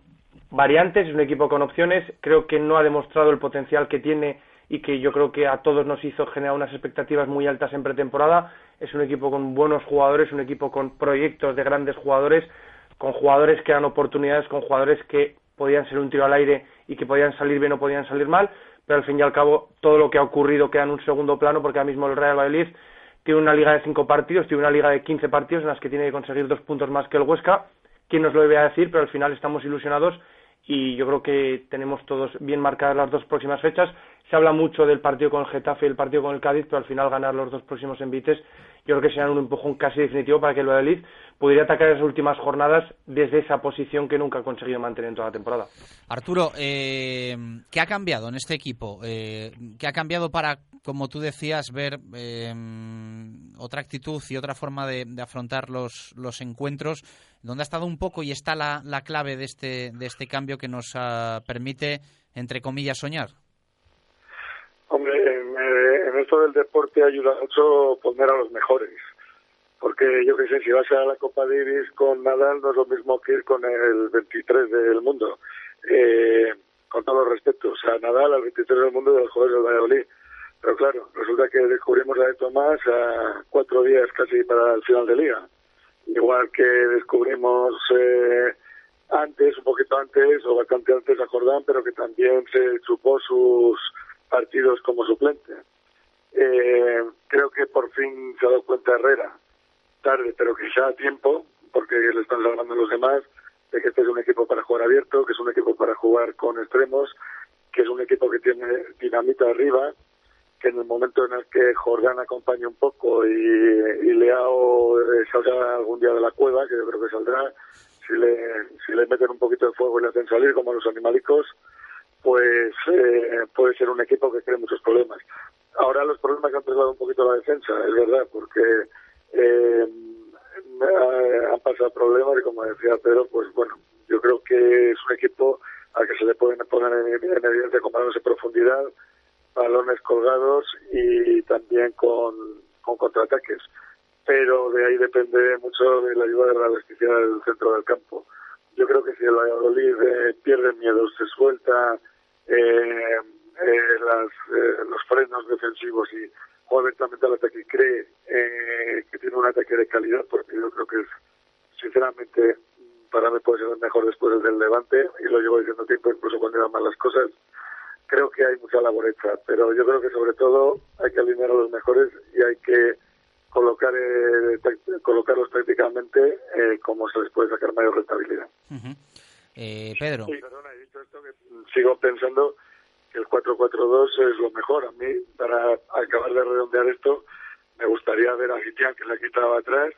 variantes, es un equipo con opciones. Creo que no ha demostrado el potencial que tiene y que yo creo que a todos nos hizo generar unas expectativas muy altas en pretemporada es un equipo con buenos jugadores, un equipo con proyectos de grandes jugadores, con jugadores que dan oportunidades, con jugadores que podían ser un tiro al aire y que podían salir bien o podían salir mal, pero al fin y al cabo todo lo que ha ocurrido queda en un segundo plano porque ahora mismo el Real Madrid tiene una liga de cinco partidos, tiene una liga de quince partidos en las que tiene que conseguir dos puntos más que el Huesca. ¿Quién nos lo debe a decir? Pero al final estamos ilusionados y yo creo que tenemos todos bien marcadas las dos próximas fechas se habla mucho del partido con el Getafe y el partido con el Cádiz, pero al final ganar los dos próximos envites, yo creo que será un empujón casi definitivo para que el Valladolid pudiera atacar esas últimas jornadas desde esa posición que nunca ha conseguido mantener en toda la temporada. Arturo, eh, ¿qué ha cambiado en este equipo? Eh, ¿Qué ha cambiado para, como tú decías, ver eh, otra actitud y otra forma de, afrontar los, los encuentros? ¿Dónde ha estado un poco y está la, clave de este, de este cambio que nos ah, permite, entre comillas, soñar? Hombre, en, esto del deporte ayuda mucho poner a los mejores. Porque yo qué sé, si vas a la Copa Davis con Nadal no es lo mismo que ir con el 23 del mundo. Eh, con todos los respetos, sea, Nadal al 23 del mundo de los Juegos del Valladolid. Pero claro, resulta que descubrimos la de Tomás a cuatro días casi para el final de liga. Igual que descubrimos eh, antes, un poquito antes, o bastante antes a Jordán, pero que también se chupó sus partidos como suplente. Eh, creo que por fin se ha dado cuenta Herrera, tarde, pero quizá a tiempo, porque le están hablando los demás, de que este es un equipo para jugar abierto, que es un equipo para jugar con extremos, que es un equipo que tiene dinamita arriba, que en el momento en el que Jordán acompañe un poco y, y Leao eh, salga algún día de la cueva, que yo creo que saldrá, si le, si le meten un poquito de fuego y le hacen salir como los animalicos, pues eh, puede ser un equipo que cree muchos problemas. Ahora los problemas han trasladado un poquito la defensa, es verdad, porque eh, han pasado problemas y como decía Pedro, pues bueno, yo creo que es un equipo al que se le pueden poner en, evidencia con balones en profundidad, balones colgados y también con, con contraataques. Pero de ahí depende mucho de la ayuda de la elasticidad del centro del campo. Yo creo que si el Valladolid eh, pierde miedo, se suelta eh, eh, eh, los frenos defensivos y juega abiertamente al ataque y cree eh, que tiene un ataque de calidad, porque yo creo que es, sinceramente, para mí puede ser el mejor después del Levante, y lo llevo diciendo tiempo, incluso cuando iban mal las cosas. Creo que hay mucha labor hecha, pero yo creo que sobre todo hay que alinear a los mejores y hay que colocar eh, colocarlos prácticamente eh, como se les puede sacar mayor rentabilidad. Eh, Pedro. Sí, perdona, he dicho esto que sigo pensando el 4-4-2 es lo mejor. A mí, para acabar de redondear esto, me gustaría ver a Gitian, que la quitaba atrás,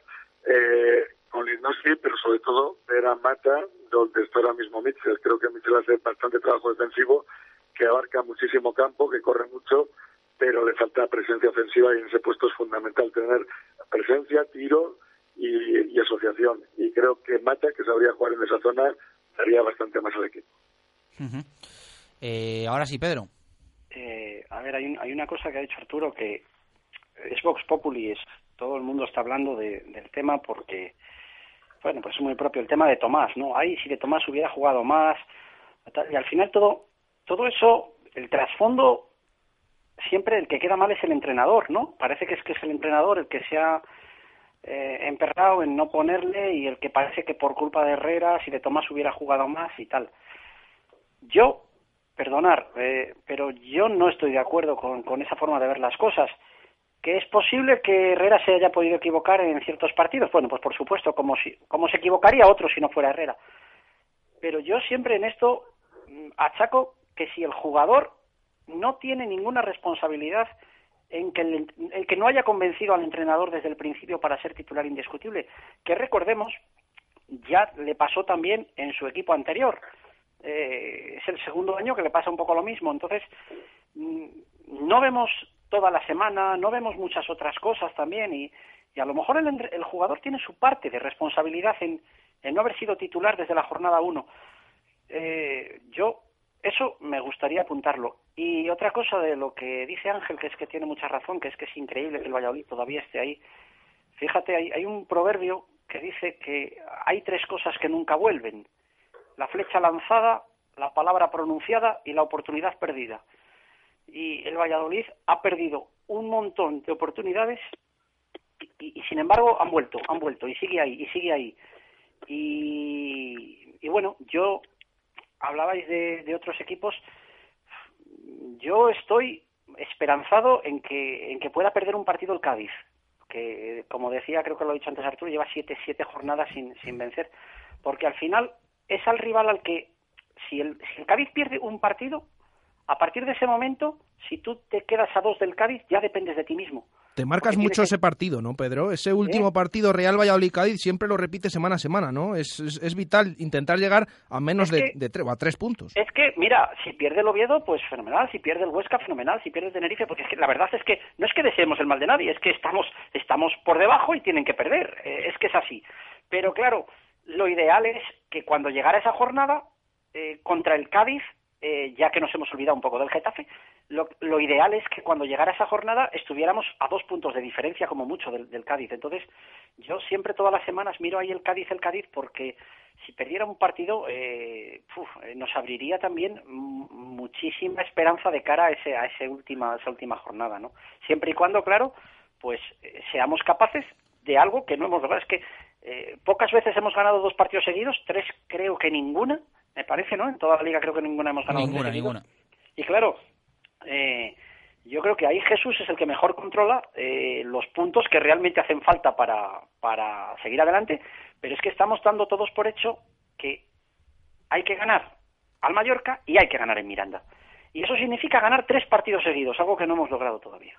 eh, con Lignossi, pero sobre todo ver a Mata, donde está ahora mismo Mitchell. Creo que Mitchell hace bastante trabajo defensivo que abarca muchísimo campo, que corre mucho, pero le falta presencia ofensiva y en ese puesto es fundamental tener presencia, tiro y, asociación. Y creo que Mata, que sabría jugar en esa zona, daría bastante más al equipo. Eh, ahora sí, Pedro. Eh, a ver, hay, un- hay una cosa que ha dicho Arturo que es Vox Populi, es, todo el mundo está hablando de- del tema porque, bueno, pues es muy propio el tema de Tomás, ¿no? Ay, si de Tomás hubiera jugado más, y al final todo, todo eso, el trasfondo, siempre el que queda mal es el entrenador, ¿no? Parece que es que es el entrenador el que se ha eh, emperrado en no ponerle y el que parece que por culpa de Herrera, si de Tomás hubiera jugado más y tal. Yo, perdonar, eh, pero yo no estoy de acuerdo con, con esa forma de ver las cosas. ¿Que es posible que Herrera se haya podido equivocar en ciertos partidos? Bueno, pues por supuesto, como, si, como se equivocaría otro si no fuera Herrera. Pero yo siempre en esto mm, achaco que si el jugador no tiene ninguna responsabilidad en que, el, en que no haya convencido al entrenador desde el principio para ser titular indiscutible, que recordemos, ya le pasó también en su equipo anterior. Eh, es el segundo año que le pasa un poco lo mismo. Entonces, mm, no vemos toda la semana, no vemos muchas otras cosas también y, a lo mejor el, el jugador tiene su parte de responsabilidad en, en no haber sido titular desde la jornada 1. Eh, yo eso me gustaría apuntarlo. Y otra cosa de lo que dice Ángel, que es que tiene mucha razón, que es que es increíble que el Valladolid todavía esté ahí. Fíjate, hay, hay un proverbio que dice que hay tres cosas que nunca vuelven. La flecha lanzada, la palabra pronunciada y la oportunidad perdida. Y el Valladolid ha perdido un montón de oportunidades y, sin embargo han vuelto, han vuelto y sigue ahí, y sigue ahí. Y, y bueno, yo hablabais de, de otros equipos, yo estoy esperanzado en que, en que pueda perder un partido el Cádiz, que como decía, creo que lo ha dicho antes Arturo, lleva siete, siete jornadas sin, sin vencer, porque al final es al rival al que, si el, si el Cádiz pierde un partido, a partir de ese momento, si tú te quedas a dos del Cádiz, ya dependes de ti mismo. Te marcas Porque mucho que- ese partido, ¿no, Pedro? Ese último partido Real Valladolid-Cádiz siempre lo repite semana a semana, ¿no? Es, es, es vital intentar llegar a menos Es de, que- de tre- a tres puntos. Es que, mira, si pierde el Oviedo, pues fenomenal, si pierde el Huesca, fenomenal, si pierde el Tenerife, porque es que la verdad es que no es que deseemos el mal de nadie, es que estamos, estamos por debajo y tienen que perder, eh, es que es así. Pero claro, lo ideal es que cuando llegara esa jornada eh, contra el Cádiz, eh, ya que nos hemos olvidado un poco del Getafe, lo, lo ideal es que cuando llegara esa jornada estuviéramos a dos puntos de diferencia como mucho del, Cádiz. Entonces, yo siempre todas las semanas miro ahí el Cádiz, el Cádiz, porque si perdiera un partido eh, eh, nos abriría también muchísima esperanza de cara a ese a ese última esa última jornada, ¿no? Siempre y cuando, claro, pues seamos capaces de algo que no hemos logrado. Es que eh, pocas veces hemos ganado dos partidos seguidos, tres creo que ninguna, me parece, ¿no? En toda la liga creo que ninguna hemos ganado. Ninguna, ninguna. Y claro, eh, yo creo que ahí Jesús es el que mejor controla eh, los puntos que realmente hacen falta para, para seguir adelante, pero es que estamos dando todos por hecho que hay que ganar al Mallorca y hay que ganar en Miranda. Y eso significa ganar tres partidos seguidos, algo que no hemos logrado todavía.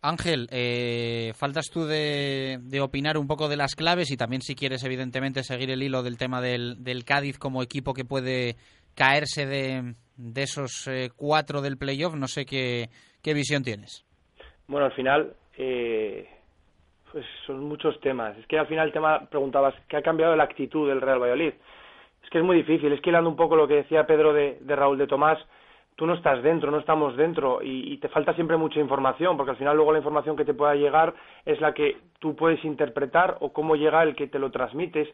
Ángel, eh, faltas tú de, opinar un poco de las claves y también si quieres evidentemente seguir el hilo del tema del, del Cádiz como equipo que puede caerse de, de esos eh, cuatro del playoff. No sé qué, qué visión tienes. Bueno, al final, eh, pues son muchos temas. Es que al final el tema, preguntabas, ¿qué ha cambiado la actitud del Real Valladolid? Es que es muy difícil. Es que hilando un poco lo que decía Pedro de, de Raúl de Tomás, tú no estás dentro, no estamos dentro y, te falta siempre mucha información, porque al final luego la información que te pueda llegar es la que tú puedes interpretar o cómo llega el que te lo transmites.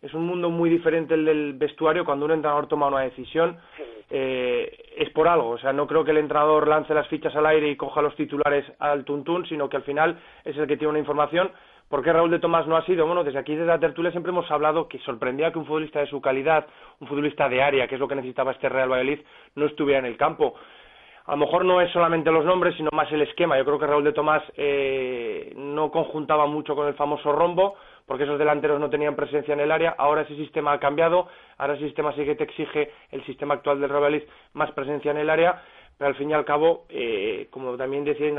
Es un mundo muy diferente el del vestuario cuando un entrenador toma una decisión eh, es por algo, o sea, no creo que el entrenador lance las fichas al aire y coja los titulares al tuntún, sino que al final es el que tiene una información. ¿Por qué Raúl de Tomás no ha sido? Bueno, desde aquí, desde la tertulia, siempre hemos hablado que sorprendía que un futbolista de su calidad, un futbolista de área, que es lo que necesitaba este Real Valladolid, no estuviera en el campo. A lo mejor no es solamente los nombres, sino más el esquema. Yo creo que Raúl de Tomás eh, no conjuntaba mucho con el famoso rombo, porque esos delanteros no tenían presencia en el área. Ahora ese sistema ha cambiado, ahora ese sistema sí que te exige el sistema actual del Real Valladolid más presencia en el área, pero al fin y al cabo, eh, como también decía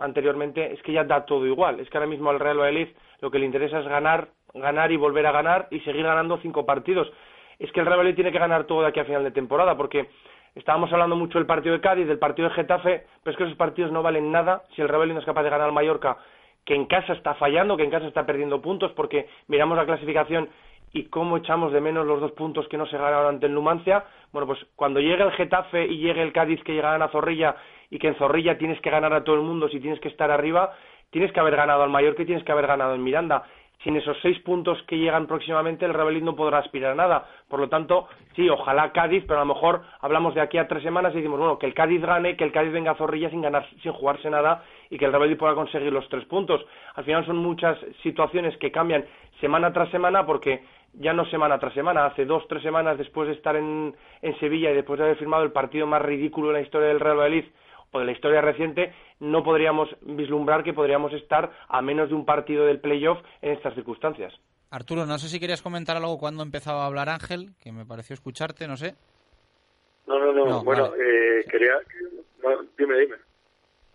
anteriormente, es que ya da todo igual. Es que ahora mismo al Real Valladolid lo que le interesa es ganar, ganar y volver a ganar y seguir ganando cinco partidos. Es que el Real Valladolid tiene que ganar todo de aquí a final de temporada, porque Estábamos hablando mucho del partido de Cádiz, del partido de Getafe, pero es que esos partidos no valen nada si el Real Valladolid no es capaz de ganar al Mallorca, que en casa está fallando, que en casa está perdiendo puntos, porque miramos la clasificación y cómo echamos de menos los dos puntos que no se ganaron ante el Numancia. Bueno, pues cuando llegue el Getafe y llegue el Cádiz que llegarán a Zorrilla y que en Zorrilla tienes que ganar a todo el mundo si tienes que estar arriba, tienes que haber ganado al Mallorca y tienes que haber ganado en Miranda sin esos seis puntos que llegan próximamente, el Real no podrá aspirar a nada. Por lo tanto, sí, ojalá Cádiz, pero a lo mejor hablamos de aquí a tres semanas y decimos, bueno, que el Cádiz gane, que el Cádiz venga a Zorrilla sin ganar, sin jugarse nada y que el Real pueda conseguir los tres puntos. Al final son muchas situaciones que cambian semana tras semana porque ya no semana tras semana, hace dos, tres semanas después de estar en, en Sevilla y después de haber firmado el partido más ridículo en la historia del Real Valladolid o de la historia reciente, no podríamos vislumbrar que podríamos estar a menos de un partido del playoff en estas circunstancias. Arturo, no sé si querías comentar algo cuando empezaba a hablar Ángel, que me pareció escucharte, no sé. No, no, no, bueno, eh, quería... dime, dime.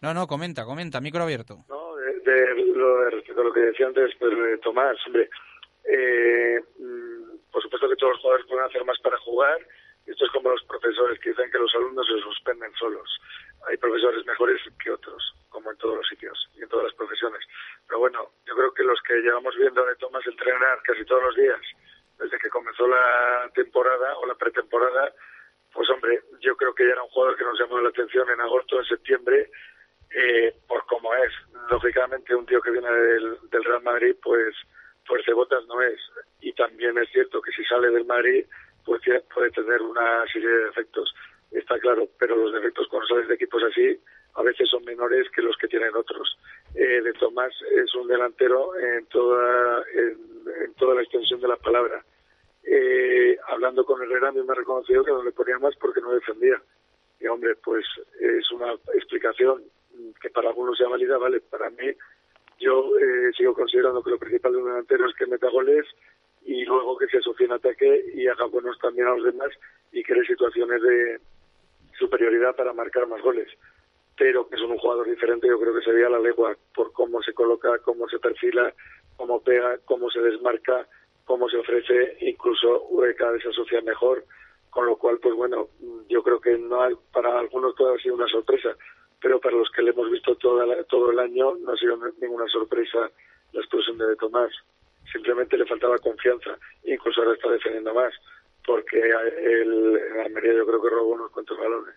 No, no, comenta, comenta, micro abierto. No, de, lo, respecto a lo que decía antes pues, Tomás, hombre, eh, mm, por supuesto que todos los jugadores pueden hacer más para jugar, esto es como los profesores que dicen que los alumnos se suspenden solos hay profesores mejores que otros, como en todos los sitios y en todas las profesiones. Pero bueno, yo creo que los que llevamos viendo a Tomás entrenar casi todos los días, desde que comenzó la temporada o la pretemporada, pues hombre, yo creo que ya era un jugador que nos llamó la atención en agosto, en septiembre, eh, por cómo es. Lógicamente, un tío que viene del Real Madrid, pues botas no es. Y también es cierto que si sale del Madrid, pues puede tener una serie de defectos está claro, pero los defectos cuando sales de equipos así a veces son menores que los que tienen otros. Eh, de Tomás es un delantero en toda, en, toda la extensión de la palabra. Eh, hablando con Herrera, a mí me ha reconocido que no le ponía más porque no defendía. Y hombre, pues es una explicación que para algunos sea válida, vale, para mí yo eh, sigo considerando que lo principal de un delantero es que meta goles y luego que se asocie en ataque y haga buenos también a los demás y cree situaciones de, superioridad para marcar más goles. Pero que es un jugador diferente, yo creo que se veía la legua por cómo se coloca, cómo se perfila, cómo pega, cómo se desmarca, cómo se ofrece, incluso cada vez se asocia mejor, con lo cual, pues bueno, yo creo que no hay, para algunos todavía ha sido una sorpresa, pero para los que le hemos visto todo el año no ha sido ninguna sorpresa la explosión de Tomás. Simplemente le faltaba confianza, incluso ahora está defendiendo más porque el, en Almería yo creo que robó unos cuantos balones.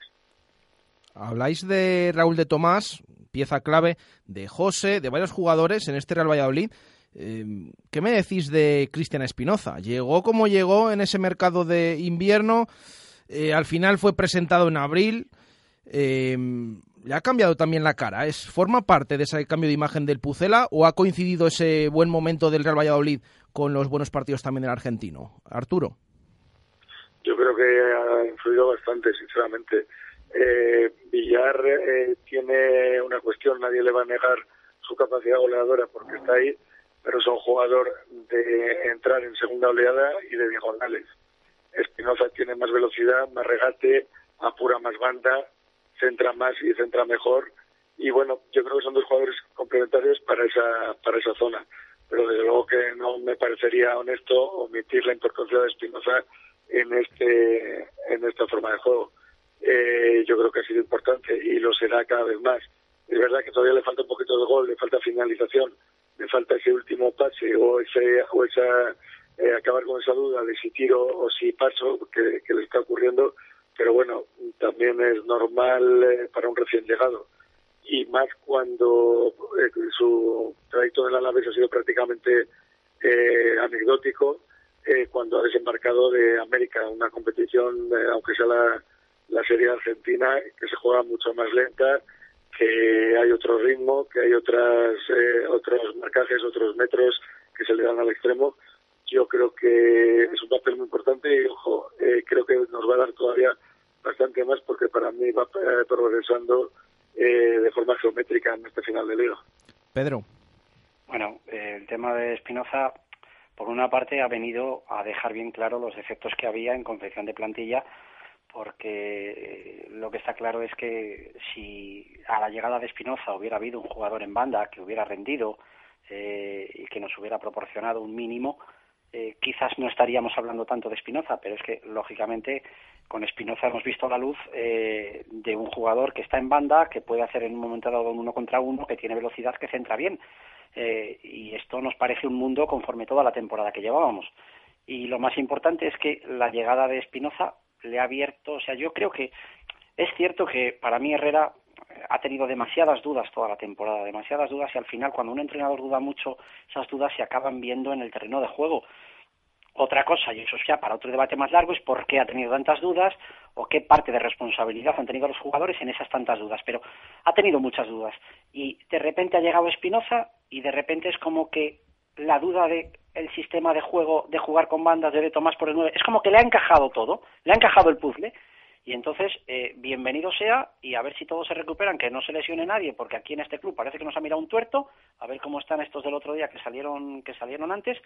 Habláis de Raúl de Tomás, pieza clave, de José, de varios jugadores en este Real Valladolid. Eh, ¿Qué me decís de Cristian Espinoza? Llegó como llegó en ese mercado de invierno, eh, al final fue presentado en abril, eh, ha cambiado también la cara. ¿Es, ¿Forma parte de ese cambio de imagen del Pucela o ha coincidido ese buen momento del Real Valladolid con los buenos partidos también del argentino? Arturo yo creo que ha influido bastante, sinceramente. Eh, Villar eh, tiene una cuestión, nadie le va a negar su capacidad goleadora porque está ahí, pero es un jugador de entrar en segunda oleada y de diagonales. Espinoza tiene más velocidad, más regate, apura más banda, centra más y centra mejor. Y bueno, yo creo que son dos jugadores complementarios para esa, para esa zona. Pero desde luego que no me parecería honesto omitir la importancia de Espinoza en este en esta forma de juego. Eh, yo creo que ha sido importante y lo será cada vez más. Es verdad que todavía le falta un poquito de gol, le falta finalización, le falta ese último pase o ese o esa eh, acabar con esa duda de si tiro o si paso que, le está ocurriendo, pero bueno, también es normal eh, para un recién llegado y más cuando su trayecto en la Alavés ha sido prácticamente anecdótico eh, cuando ha desembarcado de América, una competición, eh, aunque sea la, la serie argentina, que se juega mucho más lenta, que hay otro ritmo, que hay otras, eh, otros marcajes, otros metros que se le dan al extremo. Yo creo que es un papel muy importante y, ojo, creo que nos va a dar todavía bastante más porque para mí va progresando de forma geométrica en este final de liga. Pedro. Bueno, el tema de Espinoza por una parte ha venido a dejar bien claro los efectos que había en confección de plantilla porque eh, lo que está claro es que si a la llegada de Espinoza hubiera habido un jugador en banda que hubiera rendido eh, y que nos hubiera proporcionado un mínimo, eh, quizás no estaríamos hablando tanto de Espinoza, pero es que lógicamente con Espinoza hemos visto la luz eh, de un jugador que está en banda, que puede hacer en un momento dado un uno contra uno, que tiene velocidad, que centra bien. Eh, y esto nos parece un mundo conforme toda la temporada que llevábamos. Y lo más importante es que la llegada de Espinoza le ha abierto, o sea, yo creo que es cierto que para mí Herrera ha tenido demasiadas dudas toda la temporada, demasiadas dudas y al final cuando un entrenador duda mucho, esas dudas se acaban viendo en el terreno de juego. Otra cosa, y eso ya para otro debate más largo, es por qué ha tenido tantas dudas o qué parte de responsabilidad han tenido los jugadores en esas tantas dudas. Pero ha tenido muchas dudas. Y de repente ha llegado Espinoza y de repente es como que la duda de el sistema de juego de jugar con bandas de Tomás por el 9, es como que le ha encajado todo, le ha encajado el puzzle y entonces, eh, bienvenido sea y a ver si todos se recuperan, que no se lesione nadie, porque aquí en este club parece que nos ha mirado un tuerto, a ver cómo están estos del otro día que salieron, que salieron antes,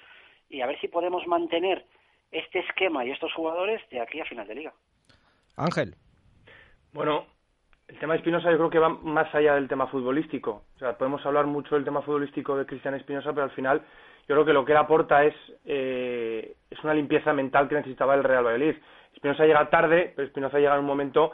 y a ver si podemos mantener este esquema y estos jugadores de aquí a final de liga. Ángel. Bueno, el tema de Espinosa yo creo que va más allá del tema futbolístico. O sea, podemos hablar mucho del tema futbolístico de Cristian Espinosa, pero al final yo creo que lo que él aporta es, eh, es una limpieza mental que necesitaba el Real Valladolid. Espinosa llega tarde, pero Espinosa llega en un momento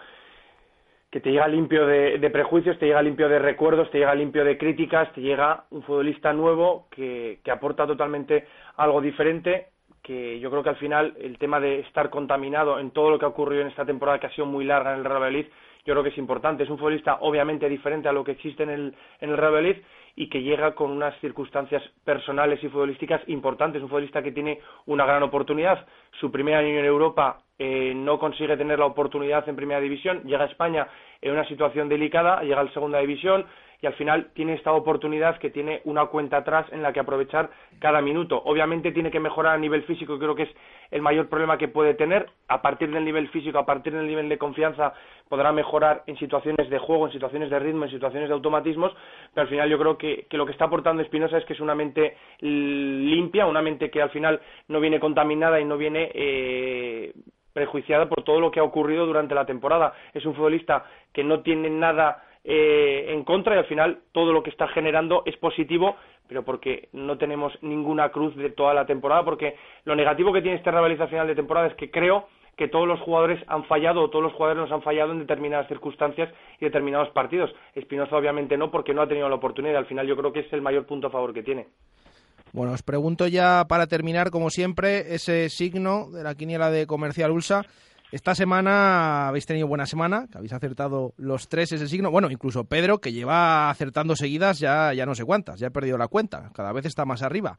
que te llega limpio de, prejuicios, te llega limpio de recuerdos, te llega limpio de críticas, te llega un futbolista nuevo que, que aporta totalmente algo diferente, que yo creo que al final el tema de estar contaminado en todo lo que ha ocurrido en esta temporada que ha sido muy larga en el Real Valladolid, yo creo que es importante. Es un futbolista obviamente diferente a lo que existe en el, en el Real Valladolid y que llega con unas circunstancias personales y futbolísticas importantes. Un futbolista que tiene una gran oportunidad. Su primer año en Europa eh, no consigue tener la oportunidad en primera división. Llega a España en una situación delicada, llega a la segunda división y al final tiene esta oportunidad que tiene una cuenta atrás en la que aprovechar cada minuto. Obviamente tiene que mejorar a nivel físico, creo que es el mayor problema que puede tener. A partir del nivel físico, a partir del nivel de confianza, podrá mejorar en situaciones de juego, en situaciones de ritmo, en situaciones de automatismos, pero al final yo creo que, lo que está aportando Espinosa es que es una mente limpia, una mente que al final no viene contaminada y no viene eh, prejuiciada por todo lo que ha ocurrido durante la temporada. Es un futbolista que no tiene nada eh, en contra y al final todo lo que está generando es positivo, pero porque no tenemos ninguna cruz de toda la temporada, porque lo negativo que tiene esta rivalización final de temporada es que creo que todos los jugadores han fallado o todos los jugadores nos han fallado en determinadas circunstancias y determinados partidos. Espinoza obviamente no, porque no ha tenido la oportunidad. Al final yo creo que es el mayor punto a favor que tiene. Bueno, os pregunto ya para terminar, como siempre, ese signo de la quiniela de Comercial Ulsa. Esta semana habéis tenido buena semana, que habéis acertado los tres ese signo. Bueno, incluso Pedro, que lleva acertando seguidas ya, ya no sé cuántas, ya ha perdido la cuenta, cada vez está más arriba.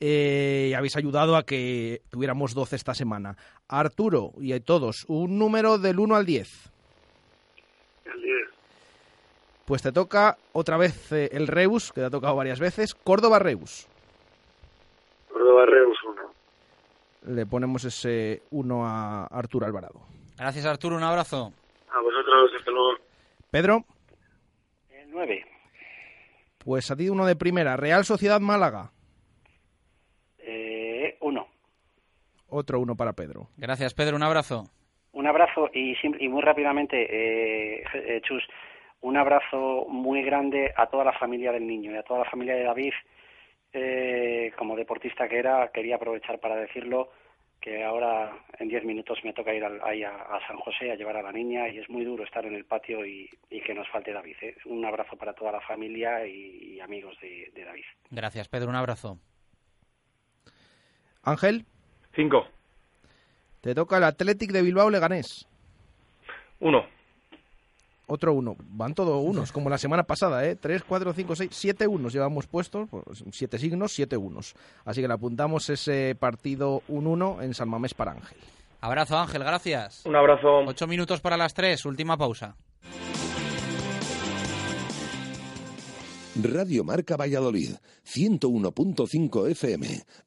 Eh, y habéis ayudado a que tuviéramos 12 esta semana. Arturo y a todos, un número del 1 al 10. El 10. Pues te toca otra vez eh, el Reus, que te ha tocado varias veces. Córdoba Reus. Córdoba Reus 1 le ponemos ese 1 a Arturo Alvarado. Gracias, Arturo. Un abrazo. A vosotros, hasta luego. Pedro. 9. Pues a ti uno de primera. Real Sociedad Málaga. 1. Eh, Otro uno para Pedro. Gracias, Pedro. Un abrazo. Un abrazo y, y muy rápidamente, eh, eh, Chus, un abrazo muy grande a toda la familia del niño y a toda la familia de David eh, como deportista que era, quería aprovechar para decirlo que ahora en diez minutos me toca ir ahí a, San José a llevar a la niña y es muy duro estar en el patio y, que nos falte David. ¿eh? Un abrazo para toda la familia y, amigos de, David. Gracias, Pedro. Un abrazo. Ángel. Cinco. Te toca el Athletic de Bilbao Leganés. Uno. Otro uno. Van todos unos, como la semana pasada, ¿eh? Tres, cuatro, cinco, seis, siete unos llevamos puestos. Pues, siete signos, siete unos. Así que le apuntamos ese partido 1-1 en San Mamés para Ángel. Abrazo, Ángel, gracias. Un abrazo. Ocho minutos para las tres, última pausa. Radio Marca Valladolid, 101.5 FM,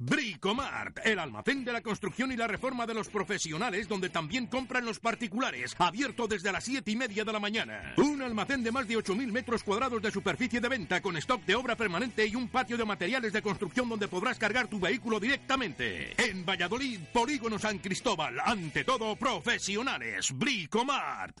Bricomart, el almacén de la construcción y la reforma de los profesionales, donde también compran los particulares, abierto desde las 7 y media de la mañana. Un almacén de más de 8.000 metros cuadrados de superficie de venta, con stock de obra permanente y un patio de materiales de construcción donde podrás cargar tu vehículo directamente. En Valladolid, Polígono San Cristóbal, ante todo profesionales. Bricomart.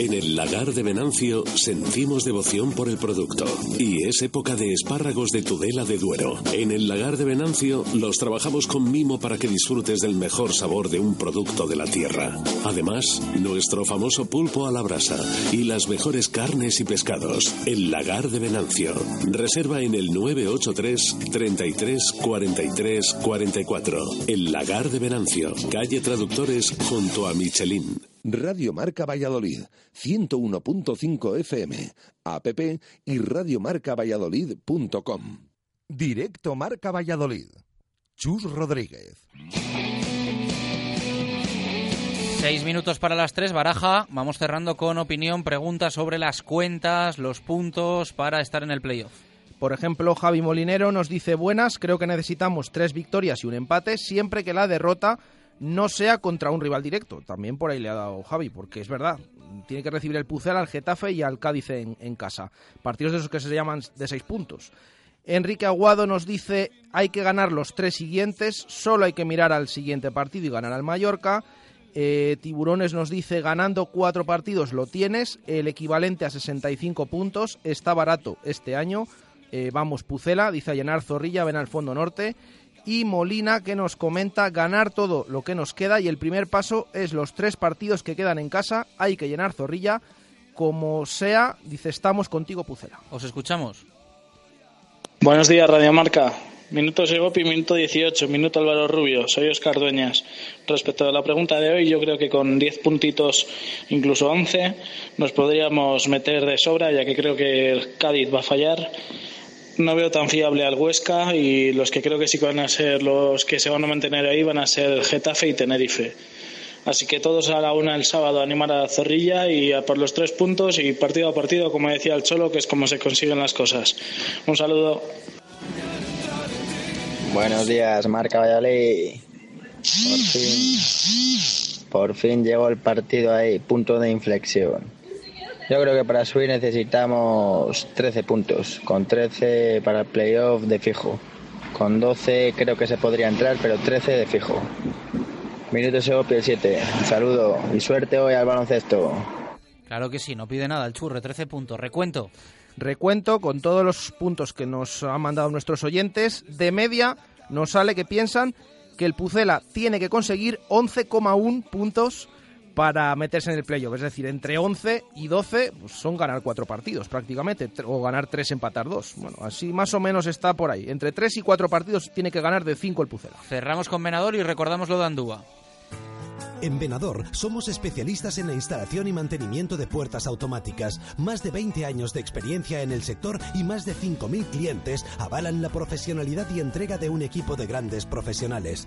En el lagar de Venancio sentimos devoción por el producto y es época de espárragos de Tudela de Duero. En el lagar de Venancio los trabajamos con mimo para que disfrutes del mejor sabor de un producto de la tierra. Además, nuestro famoso pulpo a la brasa y las mejores carnes y pescados. El lagar de Venancio. Reserva en el 983 33 43 44. El lagar de Venancio. Calle Traductores junto a Michelin. Radio Marca Valladolid, 101.5 FM, app y radiomarcavalladolid.com. Directo Marca Valladolid. Chus Rodríguez. Seis minutos para las tres, Baraja. Vamos cerrando con opinión, preguntas sobre las cuentas, los puntos para estar en el playoff. Por ejemplo, Javi Molinero nos dice buenas, creo que necesitamos tres victorias y un empate, siempre que la derrota no sea contra un rival directo. También por ahí le ha dado Javi, porque es verdad, tiene que recibir el Pucel al Getafe y al Cádiz en, casa. Partidos de esos que se llaman de seis puntos. Enrique Aguado nos dice hay que ganar los tres siguientes, solo hay que mirar al siguiente partido y ganar al Mallorca. Eh, Tiburones nos dice ganando cuatro partidos lo tienes, el equivalente a 65 puntos, está barato este año. Eh, vamos Pucela, dice Llenar Zorrilla, ven al fondo norte y Molina que nos comenta ganar todo lo que nos queda. Y el primer paso es los tres partidos que quedan en casa, hay que llenar zorrilla, como sea, dice estamos contigo Pucela. Os escuchamos. Buenos días Radio Marca, minuto Segopi, minuto 18, minuto Álvaro Rubio, soy Oscar Dueñas. Respecto a la pregunta de hoy, yo creo que con 10 puntitos, incluso 11, nos podríamos meter de sobra, ya que creo que el Cádiz va a fallar no veo tan fiable al Huesca y los que creo que sí van a ser los que se van a mantener ahí van a ser Getafe y Tenerife. Así que todos a la una el sábado animar a Zorrilla y a por los tres puntos y partido a partido, como decía el Cholo, que es como se consiguen las cosas. Un saludo. Buenos días, Marca Valladolid. Por fin, por fin llegó el partido ahí, punto de inflexión. Yo creo que para subir necesitamos 13 puntos, con 13 para el playoff de fijo. Con 12 creo que se podría entrar, pero 13 de fijo. Minuto Segopi el 7. Un saludo y suerte hoy al baloncesto. Claro que sí, no pide nada el churre, 13 puntos. Recuento. Recuento con todos los puntos que nos han mandado nuestros oyentes. De media nos sale que piensan que el Pucela tiene que conseguir 11,1 puntos para meterse en el playoff. Es decir, entre 11 y 12 pues son ganar cuatro partidos prácticamente, o ganar tres, empatar dos. Bueno, así más o menos está por ahí. Entre tres y cuatro partidos tiene que ganar de cinco el Pucela. Cerramos con Venador y recordamos lo de Andúa. En Venador somos especialistas en la instalación y mantenimiento de puertas automáticas. Más de 20 años de experiencia en el sector y más de 5.000 clientes avalan la profesionalidad y entrega de un equipo de grandes profesionales.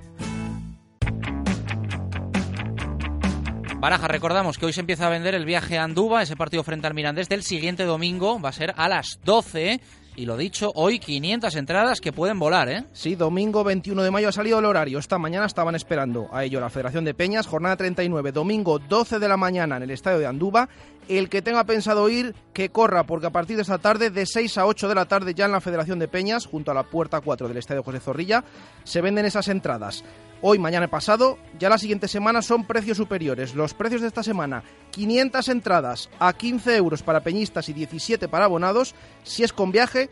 Baraja, recordamos que hoy se empieza a vender el viaje a Andúba, ese partido frente al Mirandés del siguiente domingo, va a ser a las 12 Y lo dicho, hoy 500 entradas que pueden volar, ¿eh? Sí, domingo 21 de mayo ha salido el horario. Esta mañana estaban esperando a ello la Federación de Peñas. Jornada 39, domingo 12 de la mañana en el estadio de Andúba. El que tenga pensado ir, que corra, porque a partir de esta tarde, de 6 a 8 de la tarde, ya en la Federación de Peñas, junto a la puerta 4 del estadio José Zorrilla, se venden esas entradas. Hoy, mañana pasado, ya la siguiente semana son precios superiores. Los precios de esta semana, 500 entradas a 15 euros para peñistas y 17 para abonados. Si es con viaje,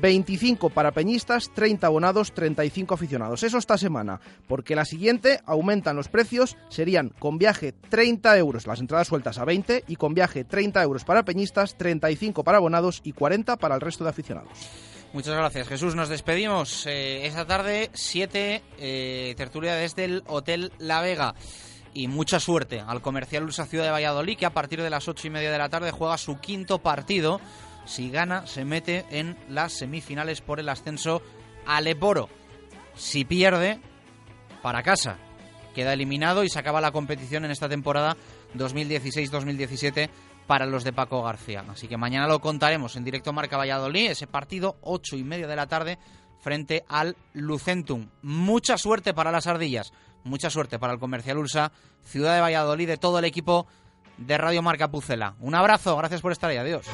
25 para peñistas, 30 abonados, 35 aficionados. Eso esta semana, porque la siguiente aumentan los precios, serían con viaje 30 euros las entradas sueltas a 20 y con viaje 30 euros para peñistas, 35 para abonados y 40 para el resto de aficionados. Muchas gracias, Jesús. Nos despedimos eh, esta tarde, 7, eh, tertulia desde el Hotel La Vega. Y mucha suerte al Comercial Ursa Ciudad de Valladolid, que a partir de las ocho y media de la tarde juega su quinto partido. Si gana, se mete en las semifinales por el ascenso al Eporo. Si pierde, para casa. Queda eliminado y se acaba la competición en esta temporada 2016-2017 para los de Paco García. Así que mañana lo contaremos en directo Marca Valladolid, ese partido ocho y media de la tarde frente al Lucentum. Mucha suerte para las ardillas, mucha suerte para el Comercial Ursa, Ciudad de Valladolid, de todo el equipo de Radio Marca Pucela. Un abrazo, gracias por estar ahí, adiós.